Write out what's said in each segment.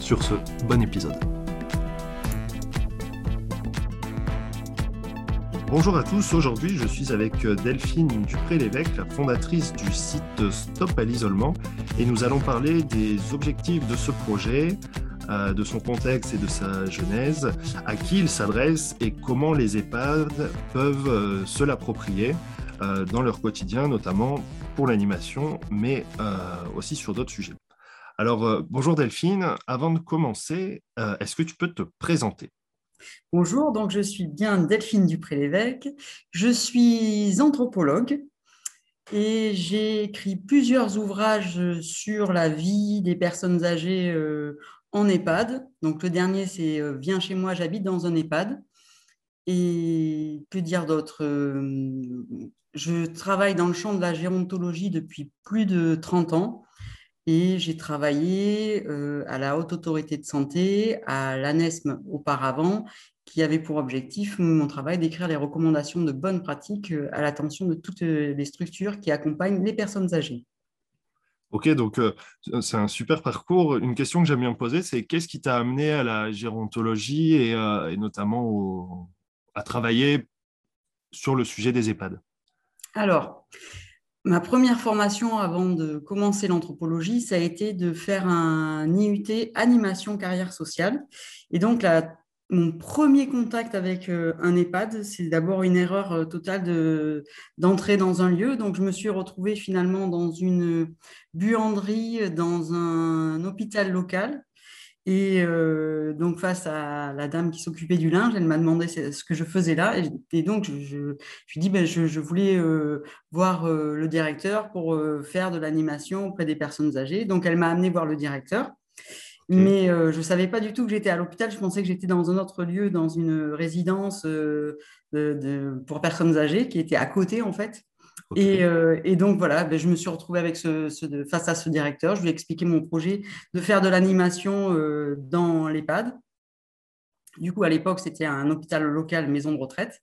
Sur ce, bon épisode. Bonjour à tous, aujourd'hui je suis avec Delphine Dupré-Lévesque, la fondatrice du site Stop à l'isolement, et nous allons parler des objectifs de ce projet, euh, de son contexte et de sa genèse, à qui il s'adresse et comment les EHPAD peuvent euh, se l'approprier euh, dans leur quotidien, notamment pour l'animation, mais aussi sur d'autres sujets. Alors, euh, bonjour Delphine. Avant de commencer, euh, est-ce que tu peux te présenter? Bonjour, donc je suis bien Delphine Dupré-Lévesque. Je suis anthropologue et j'ai écrit plusieurs ouvrages sur la vie des personnes âgées euh, en EHPAD. Donc, le dernier, c'est Viens chez moi, j'habite dans un EHPAD. Et que dire d'autre Je travaille dans le champ de la gérontologie depuis plus de 30 ans. Et j'ai travaillé euh, à la Haute Autorité de Santé, à l'ANESM auparavant, qui avait pour objectif, mon travail, d'écrire les recommandations de bonnes pratiques euh, à l'attention de toutes euh, les structures qui accompagnent les personnes âgées. Ok, donc c'est un super parcours. Une question que j'aime bien poser, c'est qu'est-ce qui t'a amené à la gérontologie et, et notamment à travailler sur le sujet des EHPAD? Alors, Ma première formation avant de commencer l'anthropologie, ça a été de faire un IUT animation carrière sociale. Et donc, mon premier contact avec euh, un EHPAD, c'est d'abord une erreur euh, totale d'entrer dans un lieu. Donc, je me suis retrouvée finalement dans une buanderie, dans un hôpital local. Et euh, donc, face à la dame qui s'occupait du linge, elle m'a demandé ce que je faisais là. Et, donc, je, je, lui ai dit, ben, je, voulais euh, voir euh, le directeur pour faire de l'animation auprès des personnes âgées. Donc, elle m'a amené voir le directeur. Mais je ne savais pas du tout que j'étais à l'hôpital. Je pensais que j'étais dans un autre lieu, dans une résidence de, pour personnes âgées qui était à côté, en fait. Euh, et, donc voilà, ben, je me suis retrouvée avec ce, face à ce directeur. Je lui ai expliqué mon projet de faire de l'animation euh, dans l'EHPAD. Du coup, à l'époque, c'était un hôpital local, maison de retraite.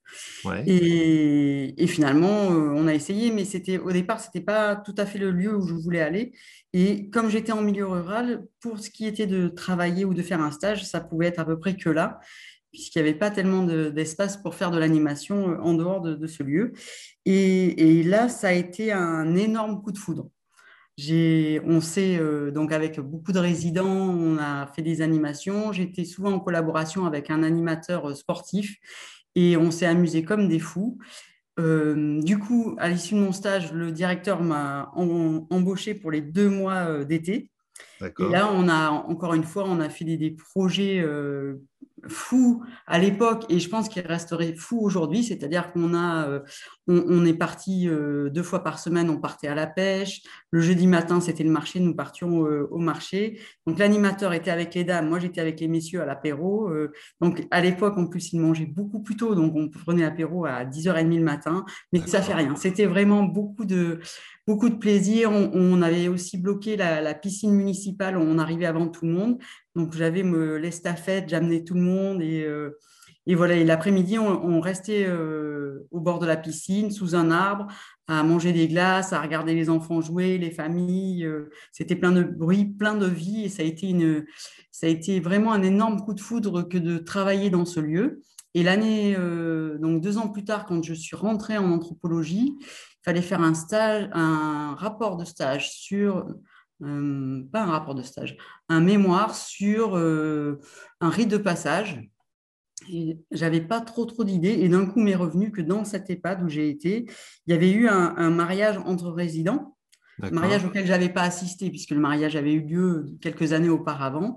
Et, finalement, euh, on a essayé, mais c'était au départ, ce n'était pas tout à fait le lieu où je voulais aller. Et comme j'étais en milieu rural, pour ce qui était de travailler ou de faire un stage, ça pouvait être à peu près que là puisqu'il n'y avait pas tellement d'espace pour faire de l'animation euh, en dehors de, ce lieu. Et, là, ça a été un énorme coup de foudre. On sait, euh, donc avec beaucoup de résidents, on a fait des animations. J'étais souvent en collaboration avec un animateur euh, sportif et on s'est amusé comme des fous. du coup, à l'issue de mon stage, le directeur m'a embauché pour les deux mois d'été. Et là, on a encore une fois, on a fait des, projets fou à l'époque et je pense qu'il resterait fou aujourd'hui, c'est-à-dire qu'on a, euh, on, est parti euh, deux fois par semaine, on partait à la pêche. Le jeudi matin, c'était le marché, nous partions euh, au marché. Donc l'animateur était avec les dames, moi j'étais avec les messieurs à l'apéro. donc à l'époque, en plus, ils mangeaient beaucoup plus tôt, donc on prenait l'apéro à 10h30 le matin, mais ça fait rien. C'était vraiment beaucoup de beaucoup de plaisir. On, avait aussi bloqué la, piscine municipale, on arrivait avant tout le monde. Donc j'avais l'estafette, j'amenais tout le monde et, euh, voilà. Et l'après-midi, on, restait euh, au bord de la piscine, sous un arbre, à manger des glaces, à regarder les enfants jouer, les familles. Euh, c'était plein de bruit, plein de vie et ça a été une, ça a été vraiment un énorme coup de foudre que de travailler dans ce lieu. Et l'année, donc deux ans plus tard, quand je suis rentrée en anthropologie, fallait faire un un rapport de stage sur euh, pas un rapport de stage, un mémoire sur euh, un rite de passage. J'avais pas trop trop d'idées et d'un coup m'est revenu que dans cette EHPAD où j'ai été, il y avait eu un, mariage entre résidents mariage auquel j'avais pas assisté puisque le mariage avait eu lieu quelques années auparavant.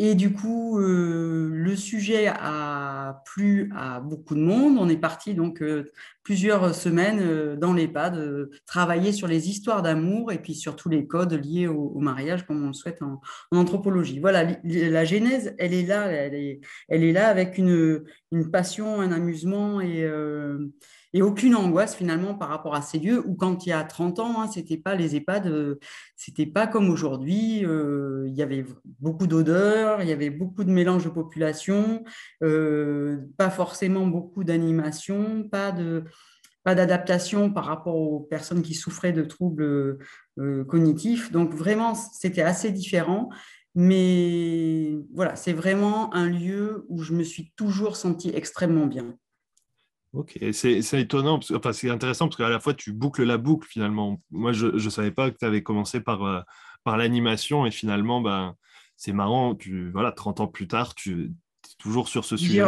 Et du coup, euh, le sujet a plu à beaucoup de monde. On est parti donc euh, plusieurs semaines euh, dans l'EHPAD, travailler sur les histoires d'amour et puis sur tous les codes liés au, mariage, comme on le souhaite en, anthropologie. Voilà, la genèse, elle est là, elle est, elle est là avec une, une passion, un amusement et et aucune angoisse finalement par rapport à ces lieux où quand il y a 30 ans, hein, c'était pas les EHPAD, euh, c'était pas comme aujourd'hui. Euh, il y avait beaucoup d'odeurs, il y avait beaucoup de mélange de population, euh, pas forcément beaucoup d'animation, pas de pas d'adaptation par rapport aux personnes qui souffraient de troubles cognitifs. Donc vraiment, c'était assez différent. Mais voilà, c'est vraiment un lieu où je me suis toujours sentie extrêmement bien. Ok, c'est étonnant, enfin, c'est intéressant parce qu'à la fois tu boucles la boucle finalement. Moi, je ne savais pas que tu avais commencé par, euh, par l'animation et finalement, ben, c'est marrant, tu, voilà, 30 ans plus tard, tu es toujours sur ce sujet.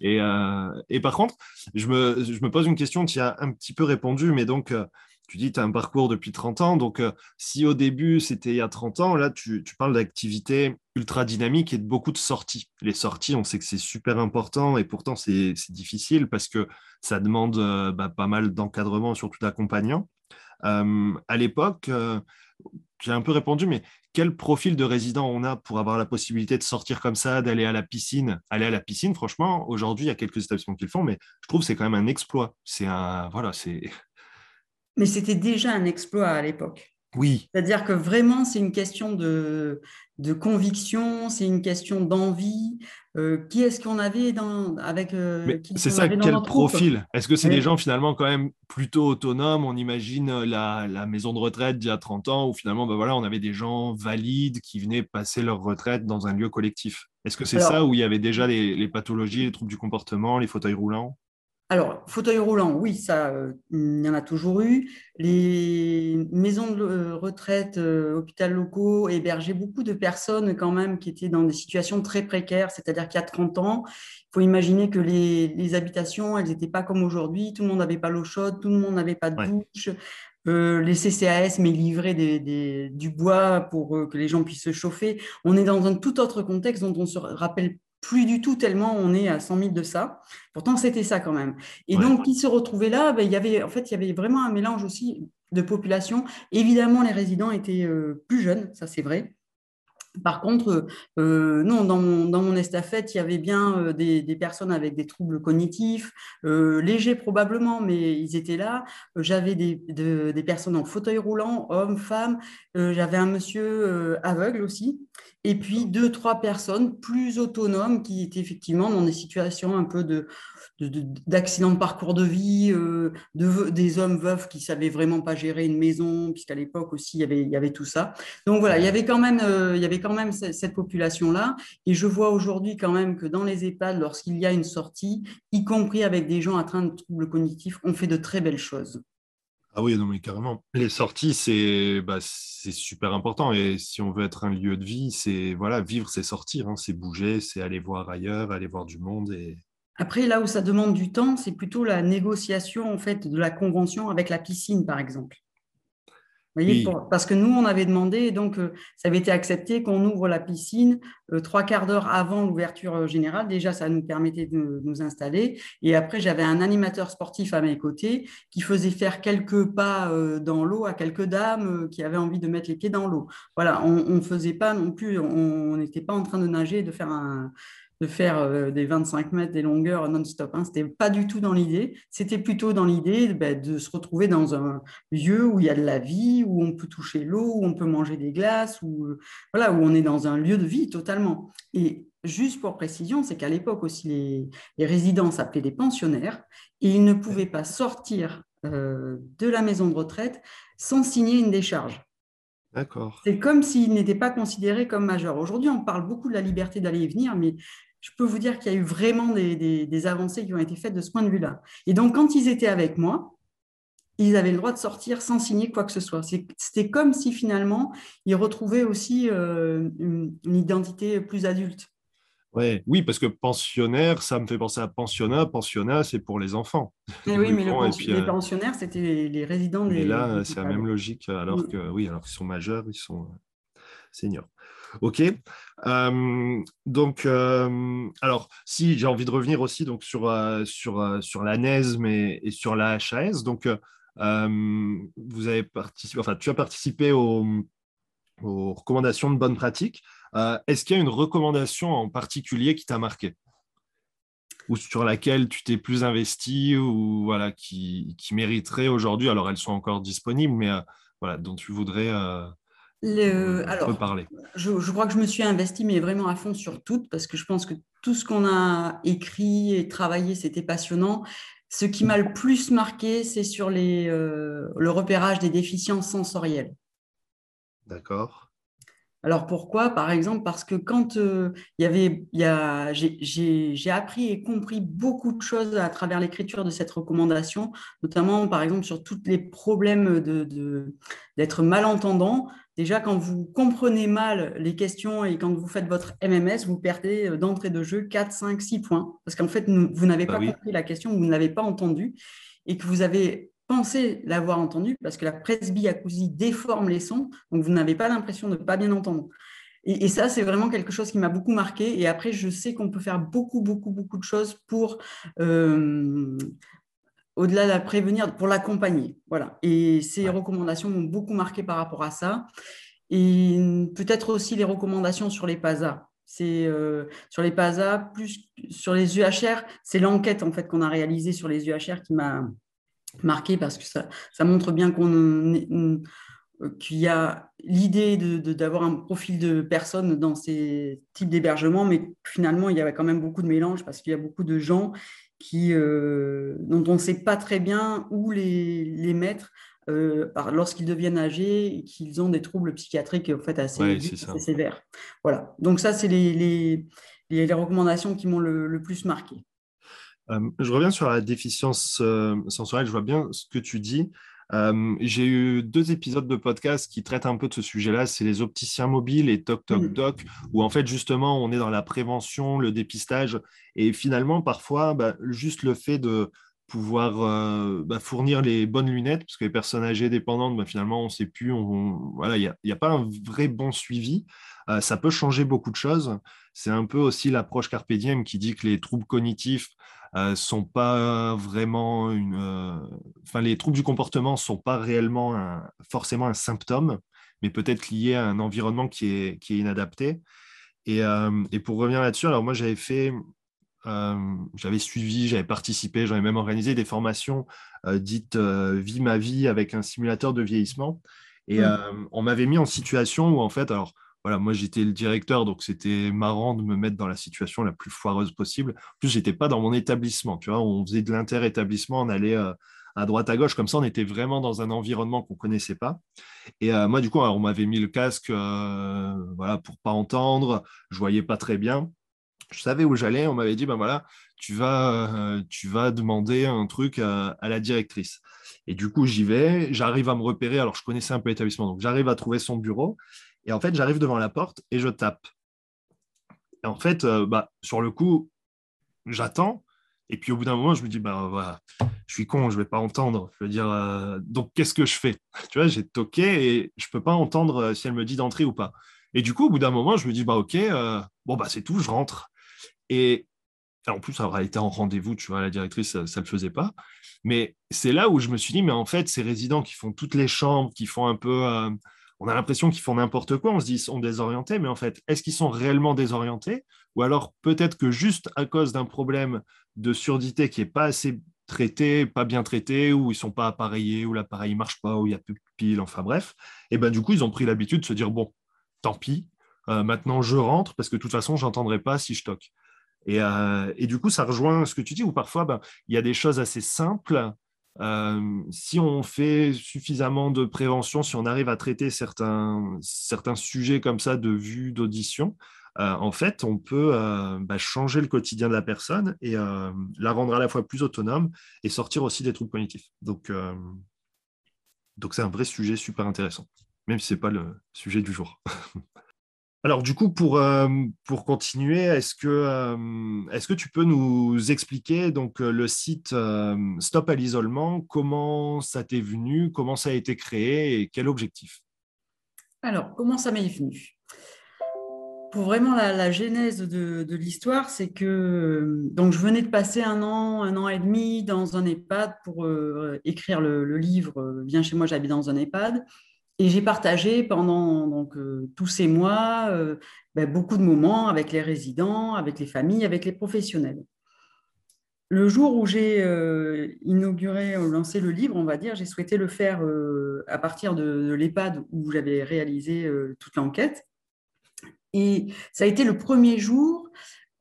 et, euh, et par contre, je me, je me pose une question, tu as un petit peu répondu, mais donc, euh, tu dis tu as un parcours depuis 30 ans. Donc, euh, si au début, c'était il y a 30 ans, là, tu, parles d'activité ultra dynamique et de beaucoup de sorties. Les sorties, on sait que c'est super important et pourtant, c'est difficile parce que ça demande euh, bah, pas mal d'encadrement, surtout d'accompagnant. Euh, à l'époque, j'ai un peu répondu, mais quel profil de résident on a pour avoir la possibilité de sortir comme ça, d'aller à la piscine? Aller à la piscine, franchement, aujourd'hui, il y a quelques établissements qui le font, mais je trouve que c'est quand même un exploit. C'est un, voilà, c'est mais c'était déjà un exploit à l'époque. Oui. C'est-à-dire que vraiment, c'est une question de, de conviction, c'est une question d'envie. Euh, qui est-ce qu'on avait dans, avec. Euh, c'est ça, quel profil? Est-ce que c'est des gens finalement quand même plutôt autonomes? On imagine euh, la, la, maison de retraite d'il y a 30 ans où finalement, ben voilà, on avait des gens valides qui venaient passer leur retraite dans un lieu collectif. Est-ce que c'est ça où il y avait déjà les, les pathologies, les troubles du comportement, les fauteuils roulants? Alors, fauteuil roulant, oui, ça, euh, il y en a toujours eu. Les maisons de euh, retraite, euh, hôpitaux locaux hébergeaient beaucoup de personnes quand même qui étaient dans des situations très précaires, c'est-à-dire qu'il y a 30 ans, il faut imaginer que les, habitations, elles n'étaient pas comme aujourd'hui, tout le monde n'avait pas l'eau chaude, tout le monde n'avait pas de douche. les CCAS mais livraient du bois pour que les gens puissent se chauffer. On est dans un tout autre contexte dont on se rappelle plus du tout tellement on est à 100 000 de ça. Pourtant, c'était ça quand même. Et donc, qui se retrouvait là ben, il y avait, En fait, il y avait vraiment un mélange aussi de population. Évidemment, les résidents étaient euh, plus jeunes, ça c'est vrai. Par contre, euh, non, dans mon, dans mon, estafette, il y avait bien euh, des, personnes avec des troubles cognitifs, légers probablement, mais ils étaient là. J'avais des, des, personnes en fauteuil roulant, hommes, femmes. J'avais un monsieur aveugle aussi et puis deux, trois personnes plus autonomes qui étaient effectivement dans des situations un peu de d'accidents de, parcours de vie, euh, de, des hommes veufs qui savaient vraiment pas gérer une maison, puisqu'à l'époque aussi il y, avait, y avait tout ça. Donc voilà, il y avait quand même, euh, y avait même cette, population-là. Et je vois aujourd'hui quand même que dans les EHPAD, lorsqu'il y a une sortie, y compris avec des gens atteints de troubles cognitifs, on fait de très belles choses. Ah oui, non, mais carrément. Les sorties, c'est bah, super important. Et si on veut être un lieu de vie, c'est voilà, vivre, c'est sortir, hein. c'est bouger, c'est aller voir ailleurs, aller voir du monde. Et... Après, là où ça demande du temps, c'est plutôt la négociation en fait de la convention avec la piscine, par exemple parce que nous, on avait demandé, donc euh, ça avait été accepté qu'on ouvre la piscine euh, trois quarts d'heure avant l'ouverture euh, générale. Déjà, ça nous permettait de nous installer. Et après, j'avais un animateur sportif à mes côtés qui faisait faire quelques pas dans l'eau à quelques dames qui avaient envie de mettre les pieds dans l'eau. Voilà, on ne faisait pas non plus, on n'était pas en train de nager, de faire un de faire euh, des 25 mètres des longueurs non-stop. Hein. Ce n'était pas du tout dans l'idée. C'était plutôt dans l'idée ben, de se retrouver dans un lieu où il y a de la vie, où on peut toucher l'eau, où on peut manger des glaces, où, euh, voilà, où on est dans un lieu de vie totalement. Et juste pour précision, c'est qu'à l'époque aussi, les, les résidents s'appelaient des pensionnaires et ils ne pouvaient pas sortir euh, de la maison de retraite sans signer une décharge. D'accord. C'est comme s'ils n'étaient pas considérés comme majeurs. Aujourd'hui, on parle beaucoup de la liberté d'aller et venir, mais je peux vous dire qu'il y a eu vraiment des, avancées qui ont été faites de ce point de vue-là. Et donc, quand ils étaient avec moi, ils avaient le droit de sortir sans signer quoi que ce soit. C'était comme si finalement, ils retrouvaient aussi euh, une, identité plus adulte. Ouais, oui, parce que pensionnaire, ça me fait penser à pensionnat. Pensionnat, c'est pour les enfants. Mais oui, mais les euh, pensionnaires, c'était les résidents des. Mais là, c'est la même logique, alors mm. que oui, alors qu'ils sont majeurs, ils sont euh, seniors. Ok. Euh, donc, alors, si j'ai envie de revenir aussi donc sur sur sur la NESM et, sur la HAS, donc vous avez participé, enfin, tu as participé aux, recommandations de bonne pratique. Euh, est-ce qu'il y a une recommandation en particulier qui t'a marqué? Ou sur laquelle tu t'es plus investi ou voilà qui, mériterait aujourd'hui? Alors elles sont encore disponibles mais euh, voilà dont tu voudrais euh, alors, parler. je, je, crois que je me suis investi mais vraiment à fond sur toutes parce que je pense que tout ce qu'on a écrit et travaillé c'était passionnant. Ce qui m'a le plus marqué c'est sur les, le repérage des déficiences sensorielles. D'accord. Alors pourquoi? Par exemple, parce que quand euh, y j'ai appris et compris beaucoup de choses à travers l'écriture de cette recommandation, notamment par exemple sur tous les problèmes d'être de, malentendant. Déjà, quand vous comprenez mal les questions et quand vous faites votre MMS, vous perdez euh, d'entrée de jeu 4, 5, 6 points. Parce qu'en fait, vous n'avez bah pas compris la question, vous ne l'avez pas entendue et que vous avez pensez l'avoir entendu parce que la presbyacousie déforme les sons, donc vous n'avez pas l'impression de ne pas bien entendre. Et, ça, c'est vraiment quelque chose qui m'a beaucoup marqué. Et après, je sais qu'on peut faire beaucoup, beaucoup, beaucoup de choses pour, euh, au-delà de la prévenir, pour l'accompagner. Voilà. Et ces recommandations m'ont beaucoup marqué par rapport à ça. Et peut-être aussi les recommandations sur les PASA. C'est euh, sur les PASA, plus sur les UHR, c'est l'enquête en fait qu'on a réalisée sur les UHR qui m'a marqué parce que ça, ça montre bien qu'on qu'il y a l'idée d'avoir de, un profil de personnes dans ces types d'hébergements, mais finalement, il y avait quand même beaucoup de mélange parce qu'il y a beaucoup de gens qui, euh, dont on ne sait pas très bien où les, les mettre euh, lorsqu'ils deviennent âgés et qu'ils ont des troubles psychiatriques en fait, assez, sévères. Voilà. Donc ça, c'est les, les, les, recommandations qui m'ont le, le, plus marqué. Euh, je reviens sur la déficience sensorielle, je vois bien ce que tu dis. Euh, j'ai eu deux épisodes de podcast qui traitent un peu de ce sujet-là, c'est les opticiens mobiles et Toc Toc mmh. Doc, où en fait justement on est dans la prévention, le dépistage, et finalement parfois bah, juste le fait de pouvoir bah, fournir les bonnes lunettes, parce que les personnes âgées dépendantes, bah, finalement on ne sait plus, voilà, il n'y a, pas un vrai bon suivi, ça peut changer beaucoup de choses. C'est un peu aussi l'approche carpe qui dit que les troubles cognitifs sont pas vraiment une. Euh, enfin, les troubles du comportement sont pas réellement forcément un symptôme, mais peut-être liés à un environnement qui est, qui est inadapté. Et, euh, et pour revenir là-dessus, alors moi j'avais fait, j'avais suivi, j'avais participé, j'avais même organisé des formations dites Vie ma vie avec un simulateur de vieillissement. Et mmh. on m'avait mis en situation où en fait, alors voilà, moi j'étais le directeur, donc c'était marrant de me mettre dans la situation la plus foireuse possible. En plus, j'étais pas dans mon établissement, tu vois, on faisait de l'inter-établissement, on allait euh, à droite à gauche, comme ça, on était vraiment dans un environnement qu'on connaissait pas. Et euh, moi, du coup, on m'avait mis le casque, euh, voilà, pour pas entendre, je voyais pas très bien. Je savais où j'allais, on m'avait dit, ben voilà, tu vas, tu vas demander un truc à la directrice. Et du coup, j'y vais, j'arrive à me repérer. Alors, je connaissais un peu l'établissement, donc j'arrive à trouver son bureau. Et en fait, j'arrive devant la porte et je tape. Et en fait, euh, bah, sur le coup, j'attends. Et puis au bout d'un moment, je me dis, bah je suis con, je ne vais pas entendre. Je veux dire, euh, donc qu'est-ce que je fais? Tu vois, j'ai toqué et je ne peux pas entendre euh, si elle me dit d'entrer ou pas. Et du coup, au bout d'un moment, je me dis, bah ok, bon, bah c'est tout, je rentre. Et en plus, ça aurait été en rendez-vous, tu vois, la directrice, ça ne le faisait pas. Mais c'est là où je me suis dit, mais en fait, ces résidents qui font toutes les chambres, qui font un peu on a l'impression qu'ils font n'importe quoi, on se dit qu'ils sont désorientés, mais en fait, est-ce qu'ils sont réellement désorientés? Ou alors peut-être que juste à cause d'un problème de surdité qui n'est pas assez traité, pas bien traité, ou ils sont pas appareillés, ou l'appareil ne marche pas, ou il y a plus de piles, enfin bref, et ben du coup, ils ont pris l'habitude de se dire, bon, tant pis, euh, maintenant je rentre, parce que de toute façon, je n'entendrai pas si je toque. Euh, et, du coup, ça rejoint ce que tu dis, où parfois, ben, il y a des choses assez simples euh, si on fait suffisamment de prévention, si on arrive à traiter certains, certains sujets comme ça de vue, d'audition, euh, en fait, on peut euh, bah, changer le quotidien de la personne et la rendre à la fois plus autonome et sortir aussi des troubles cognitifs. Donc, donc c'est un vrai sujet super intéressant, même si ce n'est pas le sujet du jour. Alors du coup, pour, euh, continuer, est-ce que, euh, est-ce que tu peux nous expliquer donc, euh, le site Stop à l'isolement, comment ça t'est venu, comment ça a été créé et quel objectif? Alors, comment ça m'est venu? Pour vraiment la, genèse de, de l'histoire, c'est que donc je venais de passer un an, un an et demi dans un EHPAD pour écrire le, le livre Viens chez moi, j'habite dans un EHPAD. Et j'ai partagé pendant donc, euh, tous ces mois euh, ben, beaucoup de moments avec les résidents, avec les familles, avec les professionnels. Le jour où j'ai euh, inauguré, lancé le livre, on va dire, j'ai souhaité le faire à partir de, l'EHPAD où j'avais réalisé toute l'enquête. Et ça a été le premier jour,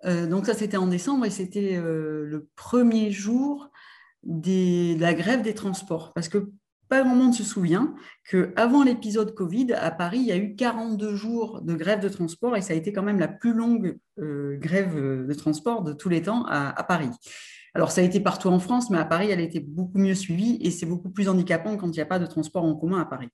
donc ça c'était en décembre, et c'était le premier jour de la grève des transports. Parce que pas grand monde se souvient qu'avant l'épisode Covid, à Paris, il y a eu 42 jours de grève de transport et ça a été quand même la plus longue euh, grève de transport de tous les temps à, Paris. Alors, ça a été partout en France, mais à Paris, elle a été beaucoup mieux suivie et c'est beaucoup plus handicapant quand il n'y a pas de transport en commun à Paris.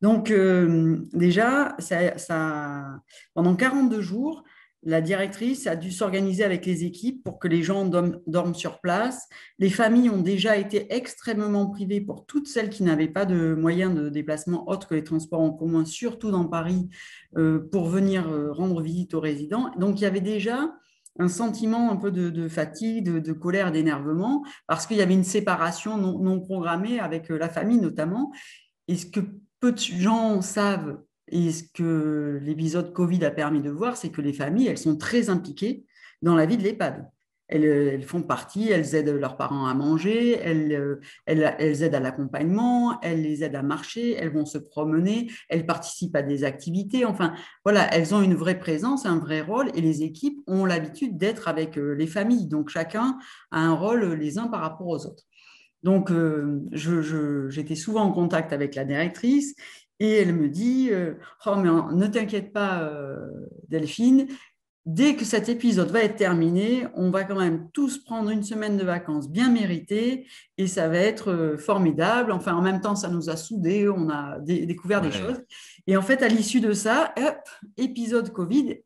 Donc, euh, déjà, ça, pendant 42 jours, la directrice a dû s'organiser avec les équipes pour que les gens dorment sur place. Les familles ont déjà été extrêmement privées pour toutes celles qui n'avaient pas de moyens de déplacement autres que les transports en commun, surtout dans Paris, euh, pour venir euh, rendre visite aux résidents. Donc il y avait déjà un sentiment un peu de, fatigue, de, colère, d'énervement, parce qu'il y avait une séparation non, non programmée avec euh, la famille notamment. Et ce que peu de gens savent et ce que l'épisode Covid a permis de voir, c'est que les familles, elles sont très impliquées dans la vie de l'EHPAD. Elles, font partie, elles aident leurs parents à manger, elles, elles, aident à l'accompagnement, elles les aident à marcher, elles vont se promener, elles participent à des activités. Enfin, voilà, elles ont une vraie présence, un vrai rôle et les équipes ont l'habitude d'être avec euh, les familles. Donc, chacun a un rôle les uns par rapport aux autres. Donc, euh, j'étais souvent en contact avec la directrice et elle me dit euh, Oh, mais ne t'inquiète pas, euh, Delphine, dès que cet épisode va être terminé, on va quand même tous prendre une semaine de vacances bien méritée et ça va être euh, formidable. Enfin, en même temps, ça nous a soudés, on a découvert des choses. Et en fait, à l'issue de ça, hop, épisode Covid,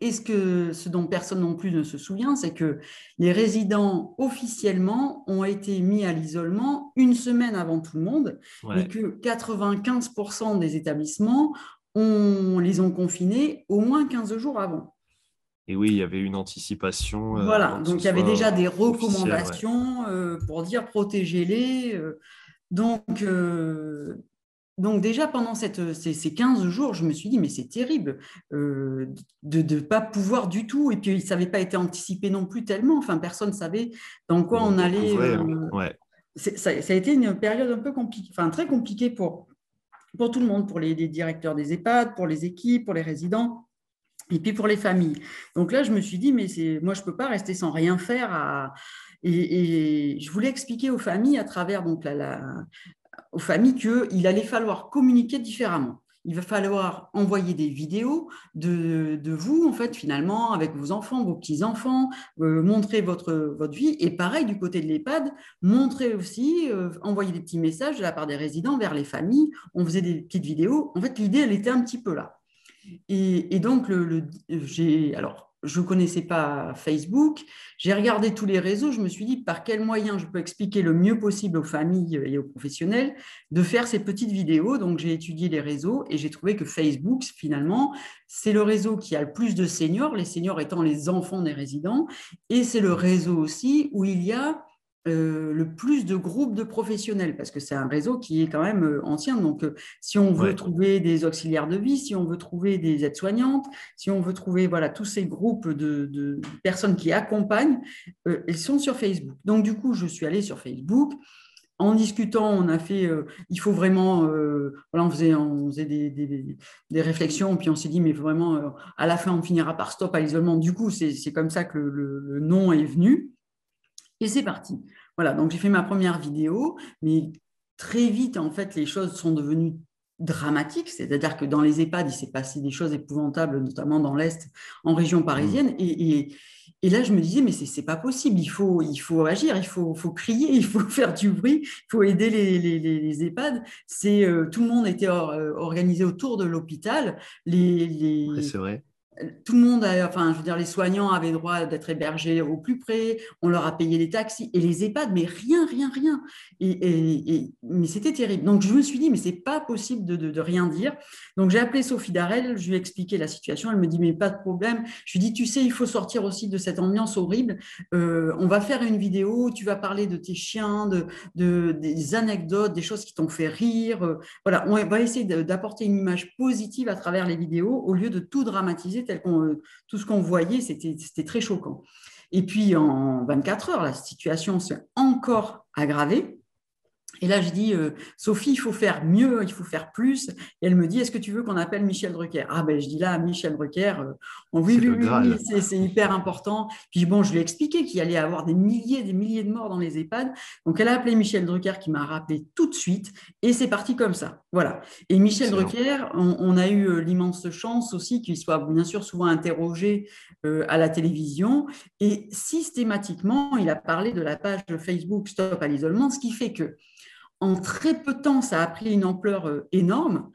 et ce, que, ce dont personne non plus ne se souvient, c'est que les résidents officiellement ont été mis à l'isolement une semaine avant tout le monde et que 95% des établissements on, les ont confinés au moins 15 jours avant. Et oui, il y avait une anticipation. Euh, voilà, donc il y avait déjà des recommandations euh, pour dire protégez-les. Euh. donc, donc déjà, pendant cette, ces, 15 jours, je me suis dit, mais c'est terrible euh, de ne pas pouvoir du tout. Et puis, ça n'avait pas été anticipé non plus tellement. Enfin, personne ne savait dans quoi on, allait. Euh, ça, a été une période un peu compliquée, enfin très compliquée pour, pour tout le monde, pour les, directeurs des EHPAD, pour les équipes, pour les résidents. Et puis pour les familles. Donc là, je me suis dit, mais moi, je ne peux pas rester sans rien faire. Et, je voulais expliquer aux familles à travers donc, la, aux familles qu'il allait falloir communiquer différemment. Il va falloir envoyer des vidéos de, vous, en fait, finalement, avec vos enfants, vos petits-enfants, euh, montrer votre, vie. Et pareil, du côté de l'EHPAD, montrer aussi, euh, envoyer des petits messages de la part des résidents vers les familles. On faisait des petites vidéos. En fait, l'idée, elle était un petit peu là. Et, donc, le, j'ai. Alors, je ne connaissais pas Facebook. J'ai regardé tous les réseaux. Je me suis dit par quels moyens je peux expliquer le mieux possible aux familles et aux professionnels de faire ces petites vidéos? Donc, j'ai étudié les réseaux et j'ai trouvé que Facebook, finalement, c'est le réseau qui a le plus de seniors, les seniors étant les enfants des résidents. Et c'est le réseau aussi où il y a euh, le plus de groupes de professionnels, parce que c'est un réseau qui est quand même euh, ancien. Donc, euh, si on veut trouver des auxiliaires de vie, si on veut trouver des aides-soignantes, si on veut trouver voilà, tous ces groupes de, personnes qui accompagnent, ils sont sur Facebook. Donc, du coup, je suis allée sur Facebook. En discutant, on a fait, il faut vraiment, voilà, on faisait, on faisait des, des, réflexions, puis on s'est dit, mais vraiment, à la fin, on finira par stop à l'isolement. Du coup, c'est comme ça que le nom est venu. Et c'est parti. Voilà, donc j'ai fait ma première vidéo, mais très vite, en fait, les choses sont devenues dramatiques, c'est-à-dire que dans les EHPAD, il s'est passé des choses épouvantables, notamment dans l'Est, en région parisienne. Mmh. Et, et, là, je me disais, mais c'est pas possible, il faut, il faut agir, il faut, faut crier, il faut faire du bruit, il faut aider les, les, les EHPAD. C'est, euh, tout le monde était euh, organisé autour de l'hôpital. Les, c'est vrai tout le monde, enfin, je veux dire, les soignants avaient droit d'être hébergés au plus près, on leur a payé les taxis et les EHPAD, mais rien, rien, rien. Et, mais c'était terrible. Donc, je me suis dit, mais c'est pas possible de, rien dire. Donc, j'ai appelé Sophie Darel, je lui ai expliqué la situation. Elle me dit, mais pas de problème. Je lui ai dit, tu sais, il faut sortir aussi de cette ambiance horrible. Euh, on va faire une vidéo, tu vas parler de tes chiens, de, de des anecdotes, des choses qui t'ont fait rire. Voilà, on va essayer d'apporter une image positive à travers les vidéos au lieu de tout dramatiser euh, tout ce qu'on voyait, c'était très choquant. Et puis en 24 heures, la situation s'est encore aggravée. Et là, je dis, euh, Sophie, il faut faire mieux, il faut faire plus. Et elle me dit, est-ce que tu veux qu'on appelle Michel Drucker? Ah ben, je dis là, Michel Drucker, euh, oui, oui, oui, c'est hyper important. Puis bon, je lui ai expliqué qu'il allait y avoir des milliers, des milliers de morts dans les EHPAD. Donc, elle a appelé Michel Drucker qui m'a rappelé tout de suite. Et c'est parti comme ça. Voilà. Et Michel Drucker, on, a eu euh, l'immense chance aussi qu'il soit bien sûr souvent interrogé à la télévision. Et systématiquement, il a parlé de la page de Facebook Stop à l'isolement, ce qui fait que en très peu de temps, ça a pris une ampleur euh, énorme.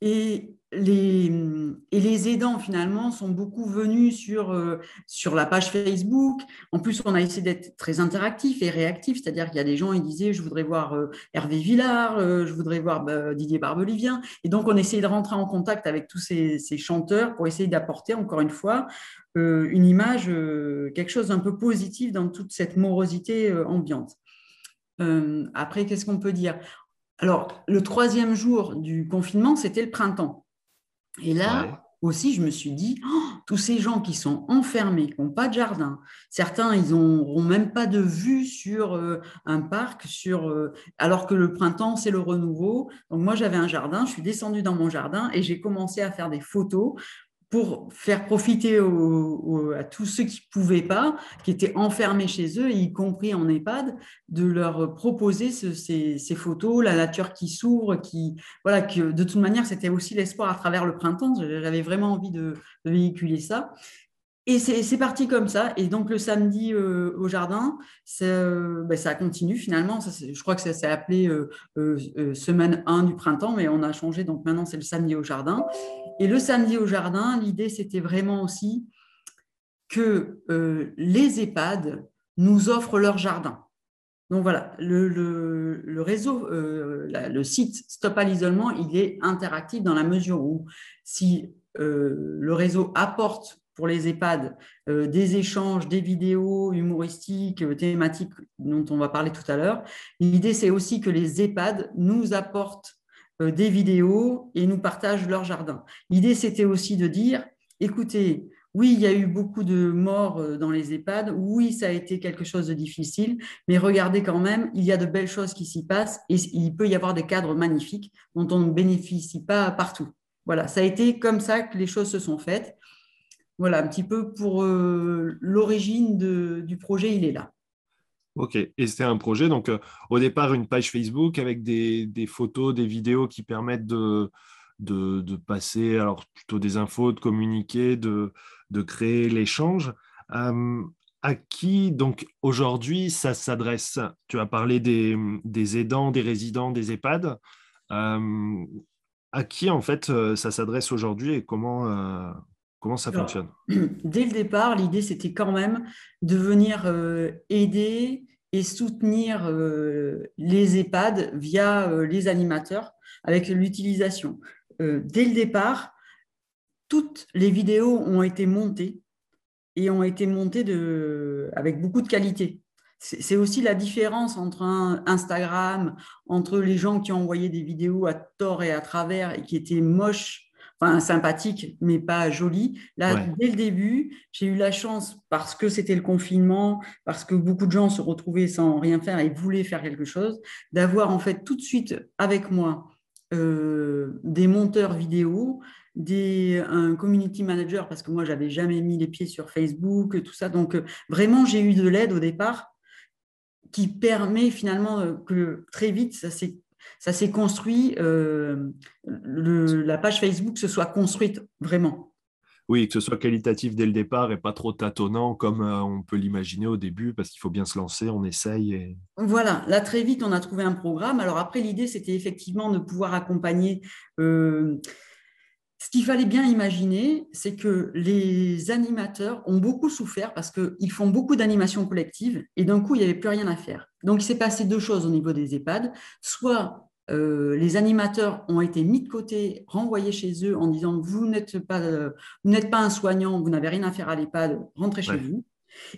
Et les, aidants, finalement, sont beaucoup venus sur, euh, sur la page Facebook. En plus, on a essayé d'être très interactif et réactif, c'est-à-dire qu'il y a des gens, ils disaient, je voudrais voir euh, Hervé Villard, je voudrais voir bah, Didier Barbelivien. Et donc, on essayait de rentrer en contact avec tous ces, ces chanteurs pour essayer d'apporter, encore une fois, une image, quelque chose d'un peu positif dans toute cette morosité ambiante. Euh, après, qu'est-ce qu'on peut dire? Alors, le troisième jour du confinement, c'était le printemps. Et là, aussi, je me suis dit, oh, tous ces gens qui sont enfermés, qui n'ont pas de jardin, certains, ils n'auront même pas de vue sur euh, un parc, sur, euh, alors que le printemps, c'est le renouveau. Donc moi, j'avais un jardin, je suis descendue dans mon jardin et j'ai commencé à faire des photos pour faire profiter à tous ceux qui ne pouvaient pas, qui étaient enfermés chez eux, y compris en EHPAD, de leur proposer ces, photos, la nature qui s'ouvre, qui voilà que de toute manière c'était aussi l'espoir à travers le printemps. J'avais vraiment envie de, véhiculer ça. Et c'est parti comme ça. Et donc, le samedi euh, au jardin, euh, ben, ça continue finalement. je crois que ça s'est appelé euh, semaine 1 du printemps, mais on a changé. Donc, maintenant, c'est le samedi au jardin. Et le samedi au jardin, l'idée, c'était vraiment aussi que les EHPAD nous offrent leur jardin. Donc voilà, le, réseau, le site Stop à l'isolement, il est interactif dans la mesure où si le réseau apporte pour les EHPAD euh, des échanges, des vidéos humoristiques, euh, thématiques dont on va parler tout à l'heure. L'idée, c'est aussi que les EHPAD nous apportent euh, des vidéos et nous partagent leur jardin. L'idée, c'était aussi de dire, écoutez, oui, il y a eu beaucoup de morts dans les EHPAD, oui, ça a été quelque chose de difficile, mais regardez quand même, il y a de belles choses qui s'y passent et il peut y avoir des cadres magnifiques dont on ne bénéficie pas partout. Voilà, ça a été comme ça que les choses se sont faites. Voilà, un petit peu pour euh, l'origine du projet, il est là. Ok, et c'était un projet, donc euh, au départ une page Facebook avec des, photos, des vidéos qui permettent de, de, passer, alors plutôt des infos, de communiquer, de, de créer l'échange. Euh, à qui, donc aujourd'hui, ça s'adresse? Tu as parlé des, des, aidants, des résidents, des EHPAD. à qui, en fait, ça s'adresse aujourd'hui et comment, Comment ça fonctionne? Dès le départ, l'idée, c'était quand même de venir euh, aider et soutenir euh, les EHPAD via euh, les animateurs avec l'utilisation. dès le départ, toutes les vidéos ont été montées et ont été montées de, avec beaucoup de qualité. C'est aussi la différence entre un Instagram, entre les gens qui ont envoyé des vidéos à tort et à travers et qui étaient moches enfin sympathique, mais pas joli. Là, dès le début, j'ai eu la chance, parce que c'était le confinement, parce que beaucoup de gens se retrouvaient sans rien faire et voulaient faire quelque chose, d'avoir en fait tout de suite avec moi euh, des monteurs vidéo, des, un community manager, parce que moi, j'avais jamais mis les pieds sur Facebook, tout ça. Donc, euh, vraiment, j'ai eu de l'aide au départ qui permet finalement euh, que très vite, ça s'est ça s'est construit, euh, la page Facebook se soit construite vraiment. Oui, que ce soit qualitatif dès le départ et pas trop tâtonnant comme euh, on peut l'imaginer au début, parce qu'il faut bien se lancer, on essaye. Et... Voilà, là très vite, on a trouvé un programme. Alors après, l'idée, c'était effectivement de pouvoir accompagner. Euh, ce qu'il fallait bien imaginer, c'est que les animateurs ont beaucoup souffert parce qu'ils font beaucoup d'animations collectives et d'un coup, il n'y avait plus rien à faire. Donc, il s'est passé deux choses au niveau des EHPAD. Soit euh, les animateurs ont été mis de côté, renvoyés chez eux en disant vous n'êtes pas, vous n'êtes pas un soignant, vous n'avez rien à faire à l'EHPAD, rentrez chez vous.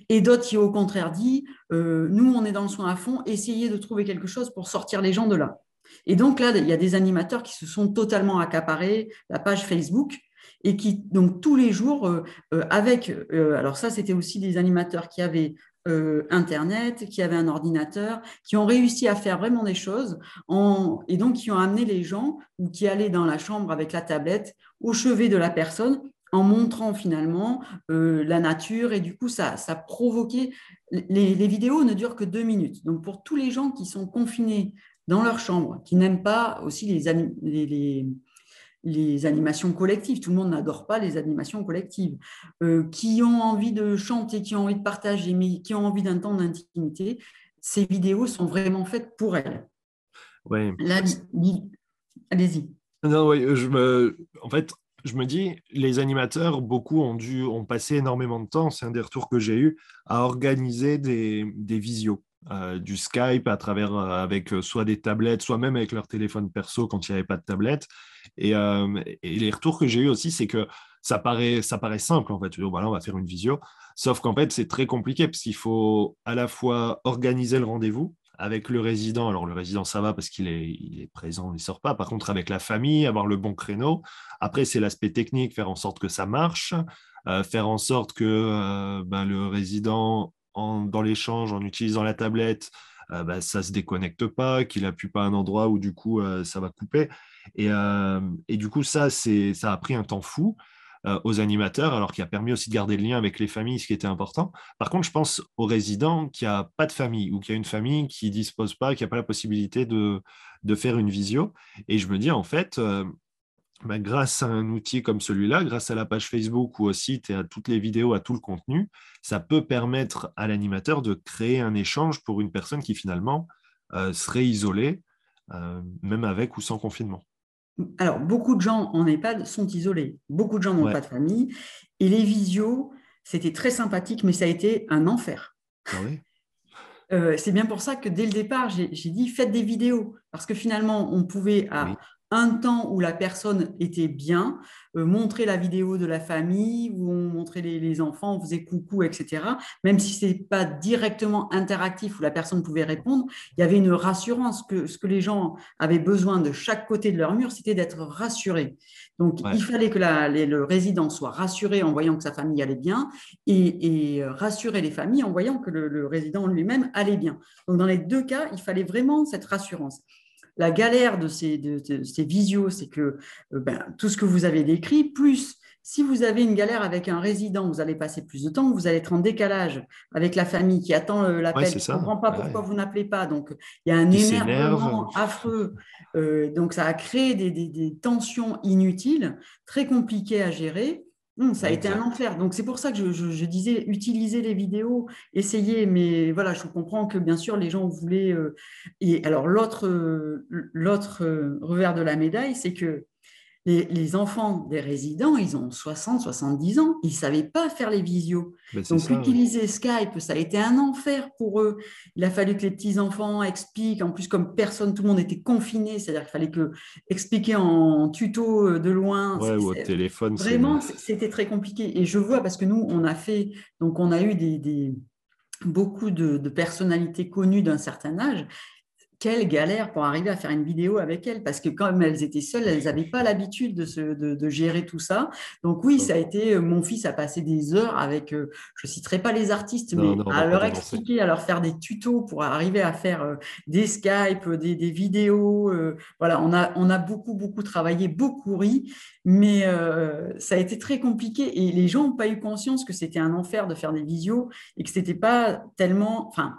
Et d'autres qui, au contraire, dit euh, nous, on est dans le soin à fond, essayez de trouver quelque chose pour sortir les gens de là. Et donc là, il y a des animateurs qui se sont totalement accaparés la page Facebook et qui, donc tous les jours, euh, euh, avec, euh, alors ça, c'était aussi des animateurs qui avaient Internet, qui avaient un ordinateur, qui ont réussi à faire vraiment des choses et donc qui ont amené les gens ou qui allaient dans la chambre avec la tablette au chevet de la personne en montrant finalement la nature. Et du coup ça, ça provoquait les, vidéos ne durent que deux minutes. Donc pour tous les gens qui sont confinés dans leur chambre, qui n'aiment pas aussi les, les, animations collectives. Tout le monde n'adore pas les animations collectives. Euh, qui ont envie de chanter, qui ont envie de partager, mais qui ont envie d'un temps d'intimité, ces vidéos sont vraiment faites pour elles. Oui. Allez-y. Non, je me... En fait, je me dis, les animateurs, beaucoup ont dû, ont passé énormément de temps, c'est un des retours que j'ai eu, à organiser des, des visios. Euh, du Skype à travers euh, avec euh, soit des tablettes, soit même avec leur téléphone perso quand il n'y avait pas de tablette. Et, les retours que j'ai eu aussi, c'est que ça paraît, ça paraît simple en fait. Voilà, on va faire une visio. Sauf qu'en fait, c'est très compliqué parce qu'il faut à la fois organiser le rendez-vous avec le résident. Alors le résident, ça va parce qu'il est, il est présent, il ne sort pas. Par contre, avec la famille, avoir le bon créneau. Après, c'est l'aspect technique, faire en sorte que ça marche. faire en sorte que ben, le résident dans l'échange, en utilisant la tablette, euh, bah, ça ne se déconnecte pas, qu'il appuie pas à un endroit où du coup euh, ça va couper. Et, euh, du coup, ça, ça a pris un temps fou aux animateurs, alors qui a permis aussi de garder le lien avec les familles, ce qui était important. Par contre, je pense aux résidents qui a pas de famille ou qui a une famille qui ne dispose pas, qui n'a pas la possibilité de, faire une visio. Et je me dis, en fait, bah, grâce à un outil comme celui-là, grâce à la page Facebook ou au site et à toutes les vidéos, à tout le contenu, ça peut permettre à l'animateur de créer un échange pour une personne qui finalement euh, serait isolée, euh, même avec ou sans confinement. Alors, beaucoup de gens en EHPAD sont isolés. Beaucoup de gens n'ont pas de famille. Et les visios, c'était très sympathique, mais ça a été un enfer. Ah euh, c'est bien pour ça que dès le départ, j'ai dit faites des vidéos. Parce que finalement, on pouvait, à un temps où la personne était bien, euh, montrer la vidéo de la famille, où on montrait les, enfants, on faisait coucou, etc. Même si ce n'est pas directement interactif où la personne pouvait répondre, il y avait une rassurance que ce que les gens avaient besoin de chaque côté de leur mur, c'était d'être rassurés. Donc, il fallait que le résident soit rassuré en voyant que sa famille allait bien et, euh, rassurer les familles en voyant que le, le résident lui-même allait bien. Donc, dans les deux cas, il fallait vraiment cette rassurance la galère de ces, visios, c'est que euh, ben, tout ce que vous avez décrit, plus si vous avez une galère avec un résident, vous allez passer plus de temps, vous allez être en décalage avec la famille qui attend euh, l'appel, qui ne comprend pas pourquoi vous n'appelez pas. Donc, il y a un énervement affreux. Euh, donc, ça a créé des, tensions inutiles, très compliquées à gérer. Hum, ça a été un enfer. Donc, c'est pour ça que je, disais utiliser les vidéos, essayer. Mais voilà, je comprends que bien sûr, les gens voulaient. Euh, et alors, l'autre, l'autre euh, revers de la médaille, c'est que les, enfants des résidents, ils ont 60, 70 ans, ils ne savaient pas faire les visios. Ben, Donc, utiliser Skype, ça a été un enfer pour eux. Il a fallu que les petits-enfants expliquent. En plus, comme personne, tout le monde était confiné, c'est-à-dire qu'il fallait que expliquer en tuto euh, de loin. Ouais, ou au téléphone. Vraiment, c'était très compliqué. Et je vois, parce que nous, on a fait, donc on a eu des, beaucoup de, de, personnalités connues d'un certain âge quelle galère pour arriver à faire une vidéo avec elles, parce que quand elles étaient seules, elles n'avaient pas l'habitude de, de, gérer tout ça. Donc oui, ça a été, euh, mon fils a passé des heures avec, euh, je ne citerai pas les artistes, mais à leur expliquer, à leur faire des tutos pour arriver à faire euh, des Skype, des, vidéos. voilà, on a, on a beaucoup, beaucoup travaillé, beaucoup ri, mais ça a été très compliqué et les gens n'ont pas eu conscience que c'était un enfer de faire des visios et que c'était pas tellement, enfin,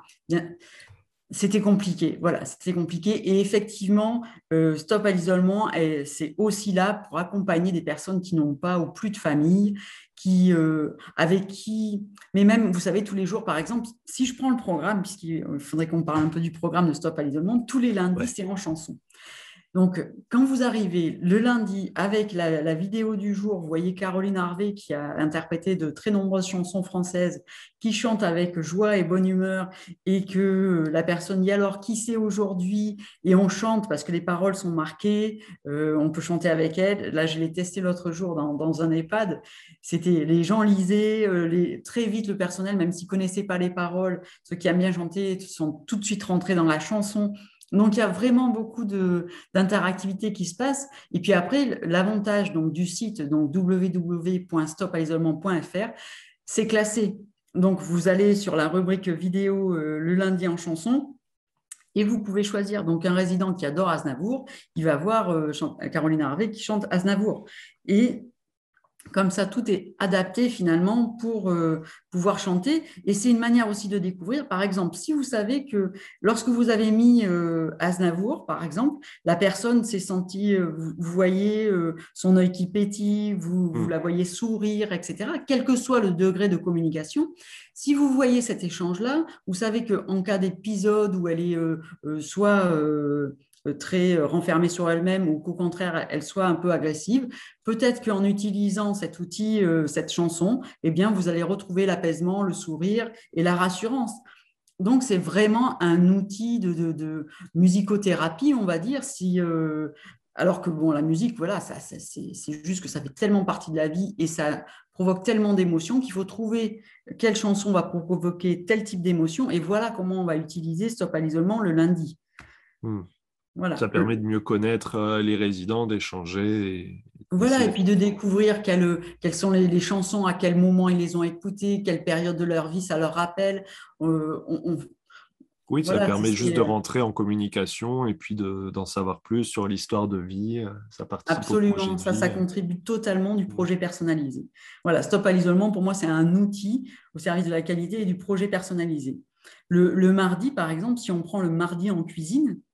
c'était compliqué, voilà, c'était compliqué. Et effectivement, euh, Stop à l'isolement, c'est aussi là pour accompagner des personnes qui n'ont pas ou plus de famille, qui, euh, avec qui, mais même, vous savez, tous les jours, par exemple, si je prends le programme, puisqu'il faudrait qu'on parle un peu du programme de Stop à l'isolement, tous les lundis, c'est en chanson. Donc, quand vous arrivez le lundi avec la, vidéo du jour, vous voyez Caroline Harvey qui a interprété de très nombreuses chansons françaises, qui chante avec joie et bonne humeur, et que la personne dit alors qui c'est aujourd'hui? Et on chante parce que les paroles sont marquées, euh, on peut chanter avec elle. Là, je l'ai testé l'autre jour dans, un EHPAD. C'était les gens lisaient euh, très vite le personnel, même s'ils connaissaient pas les paroles, ceux qui aiment bien chanter sont tout de suite rentrés dans la chanson. Donc, il y a vraiment beaucoup d'interactivité qui se passe. Et puis après, l'avantage du site, donc c'est classé. Donc, vous allez sur la rubrique vidéo euh, le lundi en chanson et vous pouvez choisir donc un résident qui adore Aznavour, il va voir euh, Caroline Harvey qui chante Aznavour. Et comme ça, tout est adapté finalement pour euh, pouvoir chanter. Et c'est une manière aussi de découvrir. Par exemple, si vous savez que lorsque vous avez mis euh, Aznavour, par exemple, la personne s'est sentie, euh, vous, voyez son œil qui pétille, vous, vous, mm. la voyez sourire, etc., quel que soit le degré de communication, si vous voyez cet échange-là, vous savez qu'en cas d'épisode où elle est soit euh, très euh, renfermée sur elle-même ou qu'au contraire, elle soit un peu agressive, peut-être qu'en utilisant cet outil, euh, cette chanson, eh bien, vous allez retrouver l'apaisement, le sourire et la rassurance. Donc, c'est vraiment un outil de, musicothérapie, on va dire, si, alors que bon, la musique, voilà, ça, c'est juste que ça fait tellement partie de la vie et ça provoque tellement d'émotions qu'il faut trouver quelle chanson va provoquer tel type d'émotion et voilà comment on va utiliser Stop à l'isolement le lundi. Ça permet de mieux connaître euh, les résidents, d'échanger. Voilà, et puis de découvrir quelles, sont les, chansons, à quel moment ils les ont écoutées, quelle période de leur vie ça leur rappelle. Euh, oui, ça permet juste de rentrer en communication et puis d'en savoir plus sur l'histoire de vie. Euh, ça participe Absolument, ça, ça contribue totalement du mmh. projet personnalisé. Voilà, Stop à l'isolement, pour moi, c'est un outil au service de la qualité et du projet personnalisé. le mardi, par exemple, si on prend le mardi en cuisine, euh,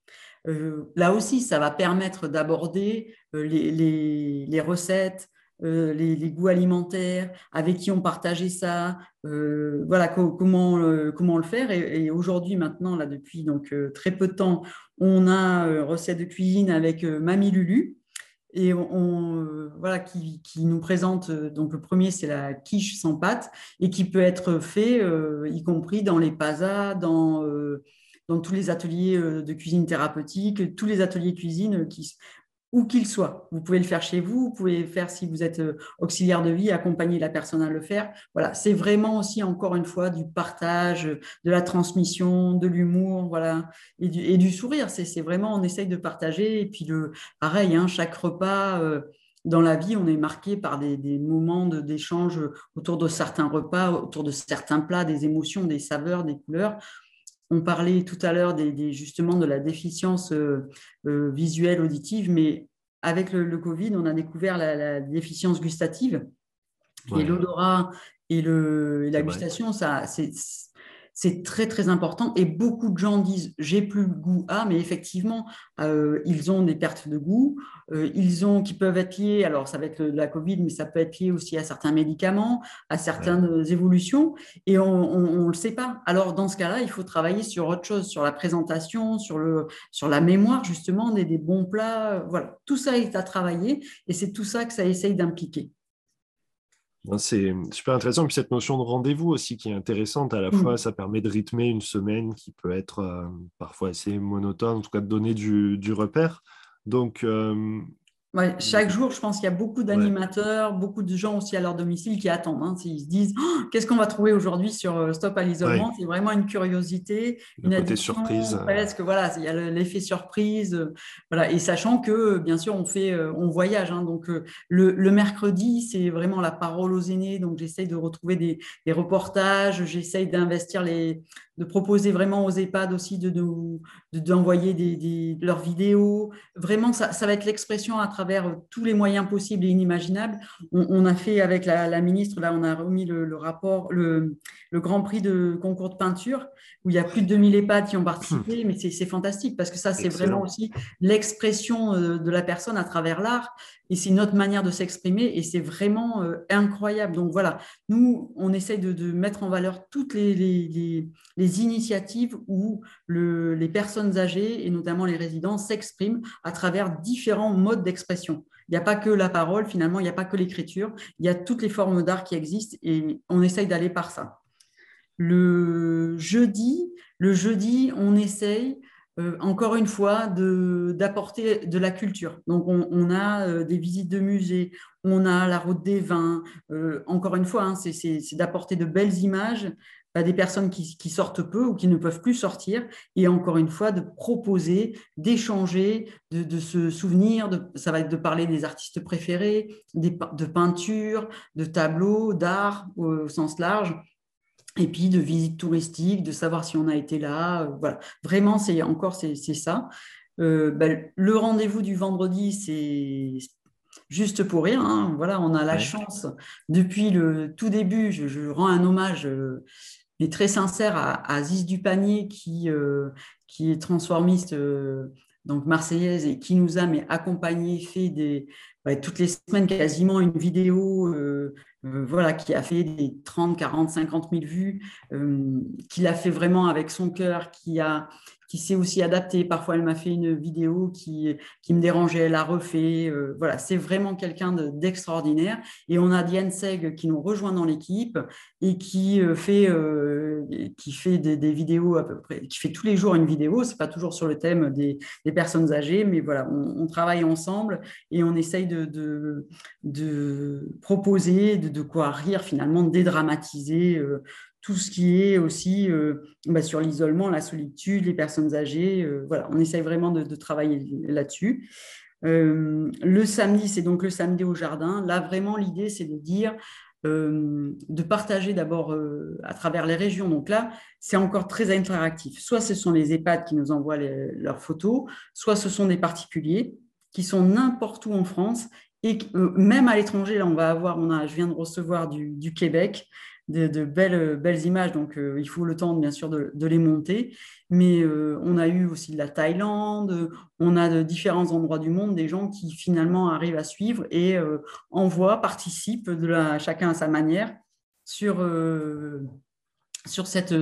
là aussi, ça va permettre d'aborder euh, les, recettes, euh, les, goûts alimentaires, avec qui on partageait ça, voilà comment, le faire. Et, aujourd'hui, maintenant, là, depuis donc, très peu de temps, on a recette de cuisine avec Mamie Lulu. Et on, voilà, qui, qui, nous présente, donc le premier c'est la quiche sans pâte et qui peut être fait, y compris dans les pasas, dans dans tous les ateliers euh, de cuisine thérapeutique, tous les ateliers cuisine euh, où qu'ils soient. Vous pouvez le faire chez vous, vous pouvez le faire si vous êtes euh, auxiliaire de vie, accompagner la personne à le faire. Voilà, c'est vraiment aussi encore une fois du partage, de la transmission, de l'humour, voilà, et du, sourire. C'est vraiment, on essaye de partager. Et puis le, pareil, hein, chaque repas. dans la vie, on est marqué par des moments d'échange autour de certains repas, autour de certains plats, des émotions, des saveurs, des couleurs. On parlait tout à l'heure des, justement de la déficience euh, euh, visuelle auditive, mais avec le, Covid, on a découvert la, déficience gustative, est l'odorat et, et la gustation. Ça, c'est c'est très très important et beaucoup de gens disent j'ai plus le goût à, mais effectivement euh, ils ont des pertes de goût, euh, ils ont qui peuvent être liées, alors ça va être la Covid, mais ça peut être lié aussi à certains médicaments, à certaines évolutions et on ne le sait pas. Alors dans ce cas-là, il faut travailler sur autre chose, sur la présentation, sur le sur la mémoire justement des, des bons plats, voilà tout ça est à travailler et c'est tout ça que ça essaye d'impliquer. C'est super intéressant. Puis cette notion de rendez-vous aussi qui est intéressante. À la mm. fois, ça permet de rythmer une semaine qui peut être euh, parfois assez monotone, en tout cas de donner du, du repère. Donc, euh, chaque jour, je pense qu'il y a beaucoup d'animateurs, beaucoup de gens aussi à leur domicile qui attendent. Hein. Ils se disent oh, qu'est-ce qu'on va trouver aujourd'hui sur euh, Stop à l'isolement? C'est vraiment une curiosité, une côté surprise. que voilà, il y a l'effet surprise. Euh, voilà. Et sachant que, bien sûr, on, fait, euh, on voyage. Hein. donc, le, mercredi, c'est vraiment la parole aux aînés. Donc, j'essaye de retrouver des, reportages, j'essaye d'investir les, de proposer vraiment aux EHPAD aussi de, d'envoyer des, leurs vidéos. Vraiment, ça, ça va être l'expression à travers tous les moyens possibles et inimaginables. On, a fait avec la, ministre, là, on a remis le, rapport, le, Grand Prix de concours de peinture, où il y a plus de 2000 EHPAD qui ont participé, mais c'est fantastique parce que ça, c'est vraiment aussi l'expression euh, de la personne à travers l'art et c'est une autre manière de s'exprimer et c'est vraiment euh, incroyable. Donc voilà, nous, on essaye de, mettre en valeur toutes les, les, initiatives où le, les personnes âgées et notamment les résidents s'expriment à travers différents modes d'expression. Il n'y a pas que la parole, finalement, il n'y a pas que l'écriture, il y a toutes les formes d'art qui existent et on essaye d'aller par ça. Le jeudi, le jeudi, on essaye euh, encore une fois, d'apporter de, la culture. Donc, on, a euh, des visites de musées, on a la route des vins. Euh, encore une fois, hein, c'est d'apporter de belles images des personnes qui, sortent peu ou qui ne peuvent plus sortir. Et encore une fois, de proposer, d'échanger, de, se souvenir. De, ça va être de parler des artistes préférés, de peinture, de tableaux, d'art au sens large et puis de visites touristiques, de savoir si on a été là. Euh, voilà, vraiment, c'est encore c'est ça. Euh, ben, le rendez-vous du vendredi, c'est juste pour rire. Hein. Voilà, on a la chance depuis le tout début. Je, rends un hommage, euh, mais très sincère, à, à Ziz Dupanier qui qui est transformiste. donc marseillaise et qui nous a mais fait des, toutes les semaines quasiment une vidéo euh, voilà, qui a fait des 30, 40, 50 000 vues, euh, qui l'a fait vraiment avec son cœur, qui a qui s'est aussi adapté. Parfois, elle m'a fait une vidéo qui, qui me dérangeait, elle a refait. Euh, voilà, c'est vraiment quelqu'un d'extraordinaire. et on a Diane Seg qui nous rejoint dans l'équipe et qui fait, qui fait des, vidéos à peu près, qui fait tous les jours une vidéo. C'est pas toujours sur le thème des, personnes âgées, mais voilà, on, travaille ensemble et on essaye de, de, proposer, de, de, quoi rire finalement, dédramatiser euh, tout ce qui est aussi euh, bah, sur l'isolement, la solitude, les personnes âgées. Euh, on essaye vraiment de, travailler là-dessus. le samedi, c'est donc le samedi au jardin. Là, vraiment, l'idée, c'est de dire, de partager d'abord à travers les régions. Donc là, c'est encore très interactif. Soit ce sont les EHPAD qui nous envoient leurs photos, soit ce sont des particuliers qui sont n'importe où en France et euh, même à l'étranger, là, on va avoir, on je viens de recevoir du, Québec de, belles, belles images, donc euh, il faut le temps, bien sûr, de, les monter. Mais euh, on a eu aussi de la Thaïlande, on a de différents endroits du monde des gens qui finalement arrivent à suivre et envoient, participent, de chacun à sa manière, sur, sur cette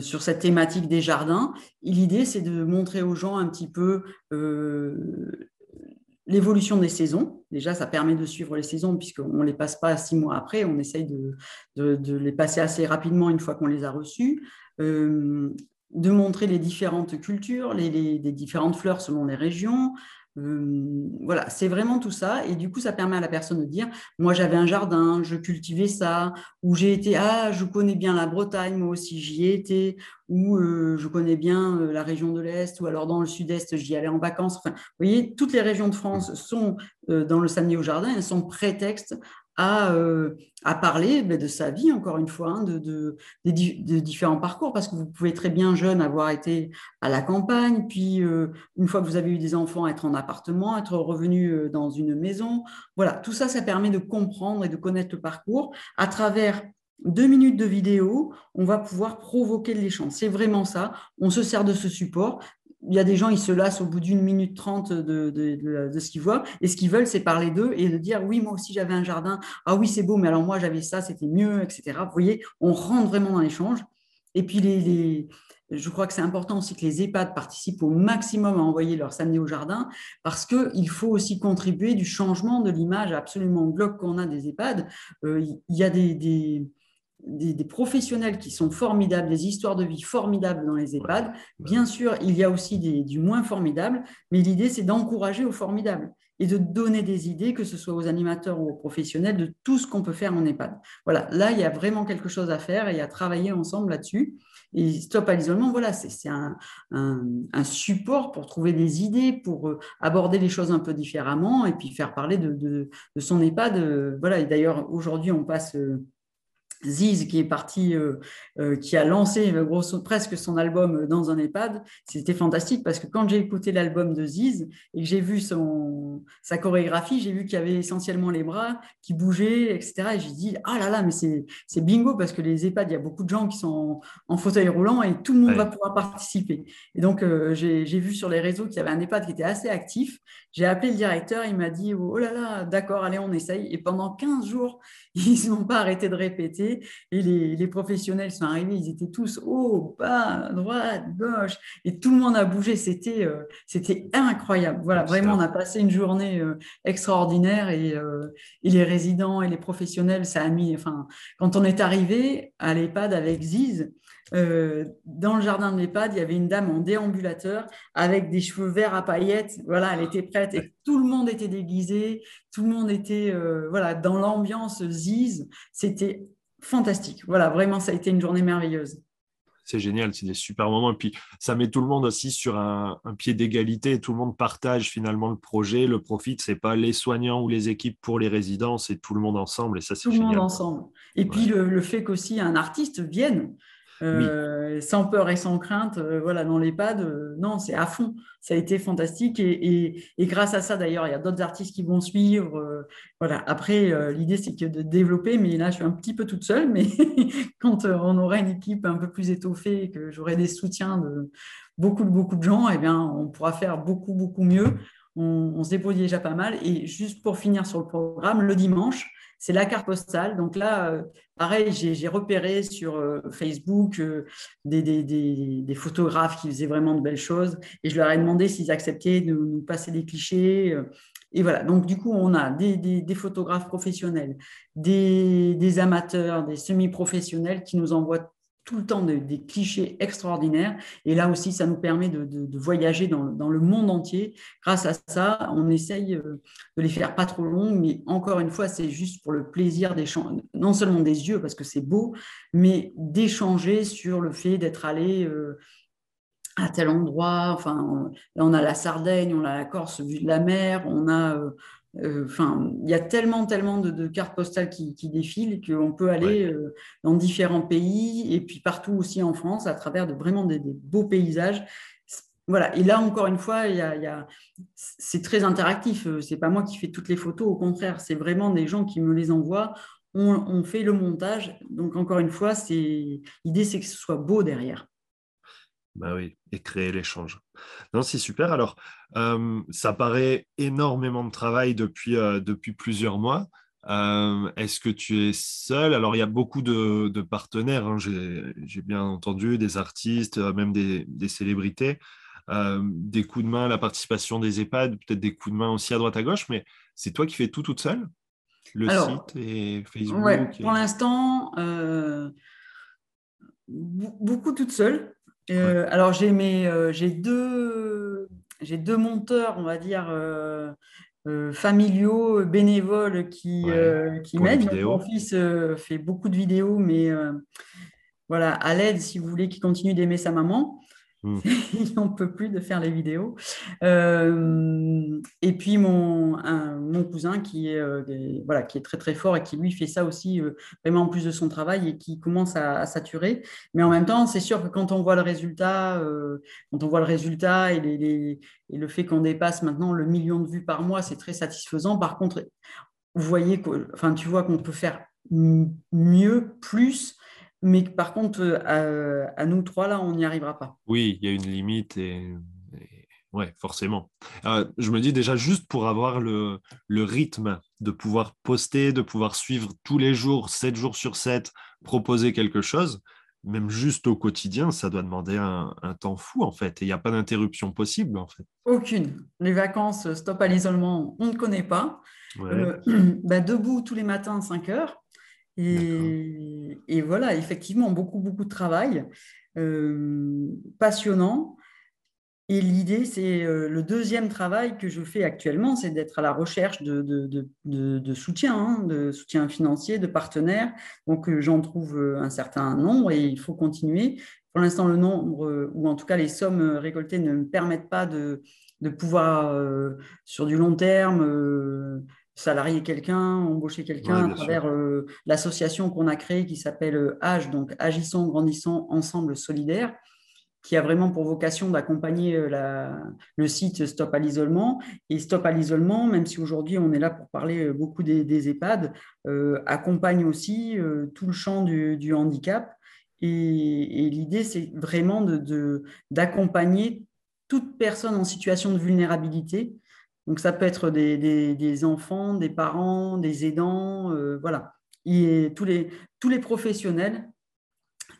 sur cette thématique des jardins. L'idée, c'est de montrer aux gens un petit peu l'évolution des saisons. Déjà, ça permet de suivre les saisons puisqu'on ne les passe pas six mois après, on essaye de, les passer assez rapidement une fois qu'on les a reçus. Euh, de montrer les différentes cultures, les, différentes fleurs selon les régions, voilà, c'est vraiment tout ça. Et du coup, ça permet à la personne de dire, moi j'avais un jardin, je cultivais ça, ou j'ai été, ah, je connais bien la Bretagne, moi aussi j'y ai été, ou je connais bien la région de l'Est, ou alors dans le Sud-Est, j'y allais en vacances. Enfin, vous voyez, toutes les régions de France sont dans le samedi au jardin, elles sont prétexte à, euh, à parler de sa vie, encore une fois, hein, de, différents parcours, parce que vous pouvez très bien jeune avoir été à la campagne, puis euh, une fois que vous avez eu des enfants, être en appartement, être revenu euh, dans une maison. Voilà, tout ça, ça permet de comprendre et de connaître le parcours. À travers deux minutes de vidéo, on va pouvoir provoquer de l'échange. C'est vraiment ça. On se sert de ce support il y a des gens, ils se lassent au bout d'une minute trente de, ce qu'ils voient. Et ce qu'ils veulent, c'est parler d'eux et de dire oui, moi aussi j'avais un jardin. Ah oui, c'est beau, mais alors moi j'avais ça, c'était mieux, etc. Vous voyez, on rentre vraiment dans l'échange. Et puis, les, je crois que c'est important aussi que les EHPAD participent au maximum à envoyer leur samedi au jardin parce qu'il faut aussi contribuer du changement de l'image absolument glauque qu'on a des EHPAD. Euh, il y a des, professionnels qui sont formidables, des histoires de vie formidables dans les EHPAD. Bien sûr, il y a aussi des, du moins formidable, mais l'idée, c'est d'encourager au formidable et de donner des idées, que ce soit aux animateurs ou aux professionnels, de tout ce qu'on peut faire en EHPAD. Voilà, là, il y a vraiment quelque chose à faire et à travailler ensemble là-dessus. Et Stop à l'isolement, voilà, c'est un, un, support pour trouver des idées, pour euh, aborder les choses un peu différemment et puis faire parler de, de, son EHPAD. Voilà, et d'ailleurs, aujourd'hui, on passe euh, Ziz qui est parti, euh, euh, qui a lancé grosso, presque son album dans un EHPAD, c'était fantastique parce que quand j'ai écouté l'album de Ziz et que j'ai vu son, sa chorégraphie, j'ai vu qu'il y avait essentiellement les bras qui bougeaient, etc. Et j'ai dit, ah là là, mais c'est bingo parce que les EHPAD, il y a beaucoup de gens qui sont en, fauteuil roulant et tout le monde va pouvoir participer. Et donc, euh, j'ai vu sur les réseaux qu'il y avait un EHPAD qui était assez actif. J'ai appelé le directeur, il m'a dit, oh là là, d'accord, allez, on essaye. Et pendant 15 jours, ils n'ont pas arrêté de répéter et les, professionnels sont arrivés, ils étaient tous haut, bas, droite, gauche, et tout le monde a bougé. C'était euh, c'était incroyable. Voilà, vraiment, on a passé une journée euh, extraordinaire euh, et, les résidents et les professionnels, ça a mis. Enfin, quand on est arrivé à l'EHPAD avec Ziz, dans le jardin de l'EHPAD, il y avait une dame en déambulateur avec des cheveux verts à paillettes. Voilà, elle était prête et tout le monde était déguisé, tout le monde était voilà dans l'ambiance Ziz. C'était fantastique. Voilà, vraiment, ça a été une journée merveilleuse. C'est génial, c'est des super moments. Et puis, ça met tout le monde aussi sur un, pied d'égalité. Tout le monde partage finalement le projet, le profit. Ce n'est pas les soignants ou les équipes pour les résidents, c'est tout le monde ensemble. Et ça, c'est Tout le monde ensemble. Et puis, le, le fait qu'aussi un artiste vienne, euh, sans peur et sans crainte, euh, voilà, dans l'EHPAD, euh, non, c'est à fond. Ça a été fantastique et, grâce à ça, d'ailleurs, il y a d'autres artistes qui vont suivre. voilà. Après, l'idée, c'est que de développer, mais là, je suis un petit peu toute seule, mais quand on aura une équipe un peu plus étoffée et que j'aurai des soutiens de beaucoup, beaucoup de gens, eh bien, on pourra faire beaucoup, beaucoup mieux. On, on se débrouille déjà pas mal. Et juste pour finir sur le programme, le dimanche, c'est la carte postale. Donc là, euh, pareil, j'ai repéré sur euh, Facebook euh, des, photographes qui faisaient vraiment de belles choses et je leur ai demandé s'ils acceptaient de nous passer des clichés. Et voilà, donc du coup, on a des, photographes professionnels, des, amateurs, des semi-professionnels qui nous envoient tout le temps des clichés extraordinaires. Et là aussi, ça nous permet de, voyager dans, le monde entier. Grâce à ça, on essaye euh, de les faire pas trop longs, mais encore une fois, c'est juste pour le plaisir d'échanger, non seulement des yeux, parce que c'est beau, mais d'échanger sur le fait d'être allé euh, à tel endroit. Enfin, on, a la Sardaigne, on a la Corse vue de la mer, on a euh, enfin, il y a tellement, tellement de, cartes postales qui, défilent qu'on peut aller euh, dans différents pays et puis partout aussi en France à travers de vraiment des, beaux paysages. Voilà. Et là, encore une fois, il y a, c'est très interactif. Euh, c'est pas moi qui fais toutes les photos. Au contraire, c'est vraiment des gens qui me les envoient. On, on fait le montage. Donc, encore une fois, c'est l'idée, c'est que ce soit beau derrière. Bah oui, et créer l'échange. Non, c'est super. Alors, euh, ça paraît énormément de travail depuis, euh, depuis plusieurs mois. Euh, est-ce que tu es seul? Alors, il y a beaucoup de, partenaires, hein. j'ai bien entendu, des artistes, même des, célébrités, des coups de main, la participation des EHPAD, peut-être des coups de main aussi à droite à gauche, mais c'est toi qui fais tout toute seule? Le site et Facebook Pour l'instant, beaucoup toute seule. Euh, alors, j'ai euh, j'ai deux, j'ai deux monteurs, on va dire, euh, familiaux, bénévoles qui, qui m'aident. Mon fils fait beaucoup de vidéos, mais voilà, à l'aide, si vous voulez, qu'il continue d'aimer sa maman. Il n'en peut plus de faire les vidéos. Euh, et puis mon, mon cousin qui est, euh, voilà, qui est très très fort et qui lui fait ça aussi euh, vraiment en plus de son travail et qui commence à, saturer. Mais en même temps, c'est sûr que quand on voit le résultat, quand on voit le résultat et, les, et le fait qu'on dépasse maintenant le million de vues par mois, c'est très satisfaisant. Par contre, vous voyez, enfin, tu vois qu'on peut faire mieux, plus mais par contre, euh, à, nous trois, là, on n'y arrivera pas. Oui, il y a une limite et, ouais, forcément. Euh, je me dis déjà, juste pour avoir le, rythme de pouvoir poster, de pouvoir suivre tous les jours, 7 jours sur 7, proposer quelque chose, même juste au quotidien, ça doit demander un, temps fou, en fait. Et il n'y a pas d'interruption possible, en fait. Aucune. Les vacances, stop à l'isolement, on ne connaît pas. Euh, bah, debout tous les matins à 5 heures. Et, voilà, effectivement, beaucoup, beaucoup de travail, euh, passionnant. Et l'idée, c'est euh, le deuxième travail que je fais actuellement, c'est d'être à la recherche de, soutien, hein, de soutien financier, de partenaires. Donc, euh, j'en trouve un certain nombre et il faut continuer. Pour l'instant, le nombre, ou en tout cas les sommes récoltées, ne me permettent pas de, pouvoir, sur du long terme, salarier quelqu'un, embaucher quelqu'un à travers l'association qu'on a créée qui s'appelle AGE, donc Agissons, Grandissons, Ensemble Solidaire qui a vraiment pour vocation d'accompagner euh, le site Stop à l'isolement. Et Stop à l'isolement, même si aujourd'hui on est là pour parler euh, beaucoup des, EHPAD, euh, accompagne aussi tout le champ du, handicap. Et, l'idée, c'est vraiment d'accompagner de, toute personne en situation de vulnérabilité. Donc ça peut être des, enfants, des parents, des aidants, voilà. Et tous les, tous les professionnels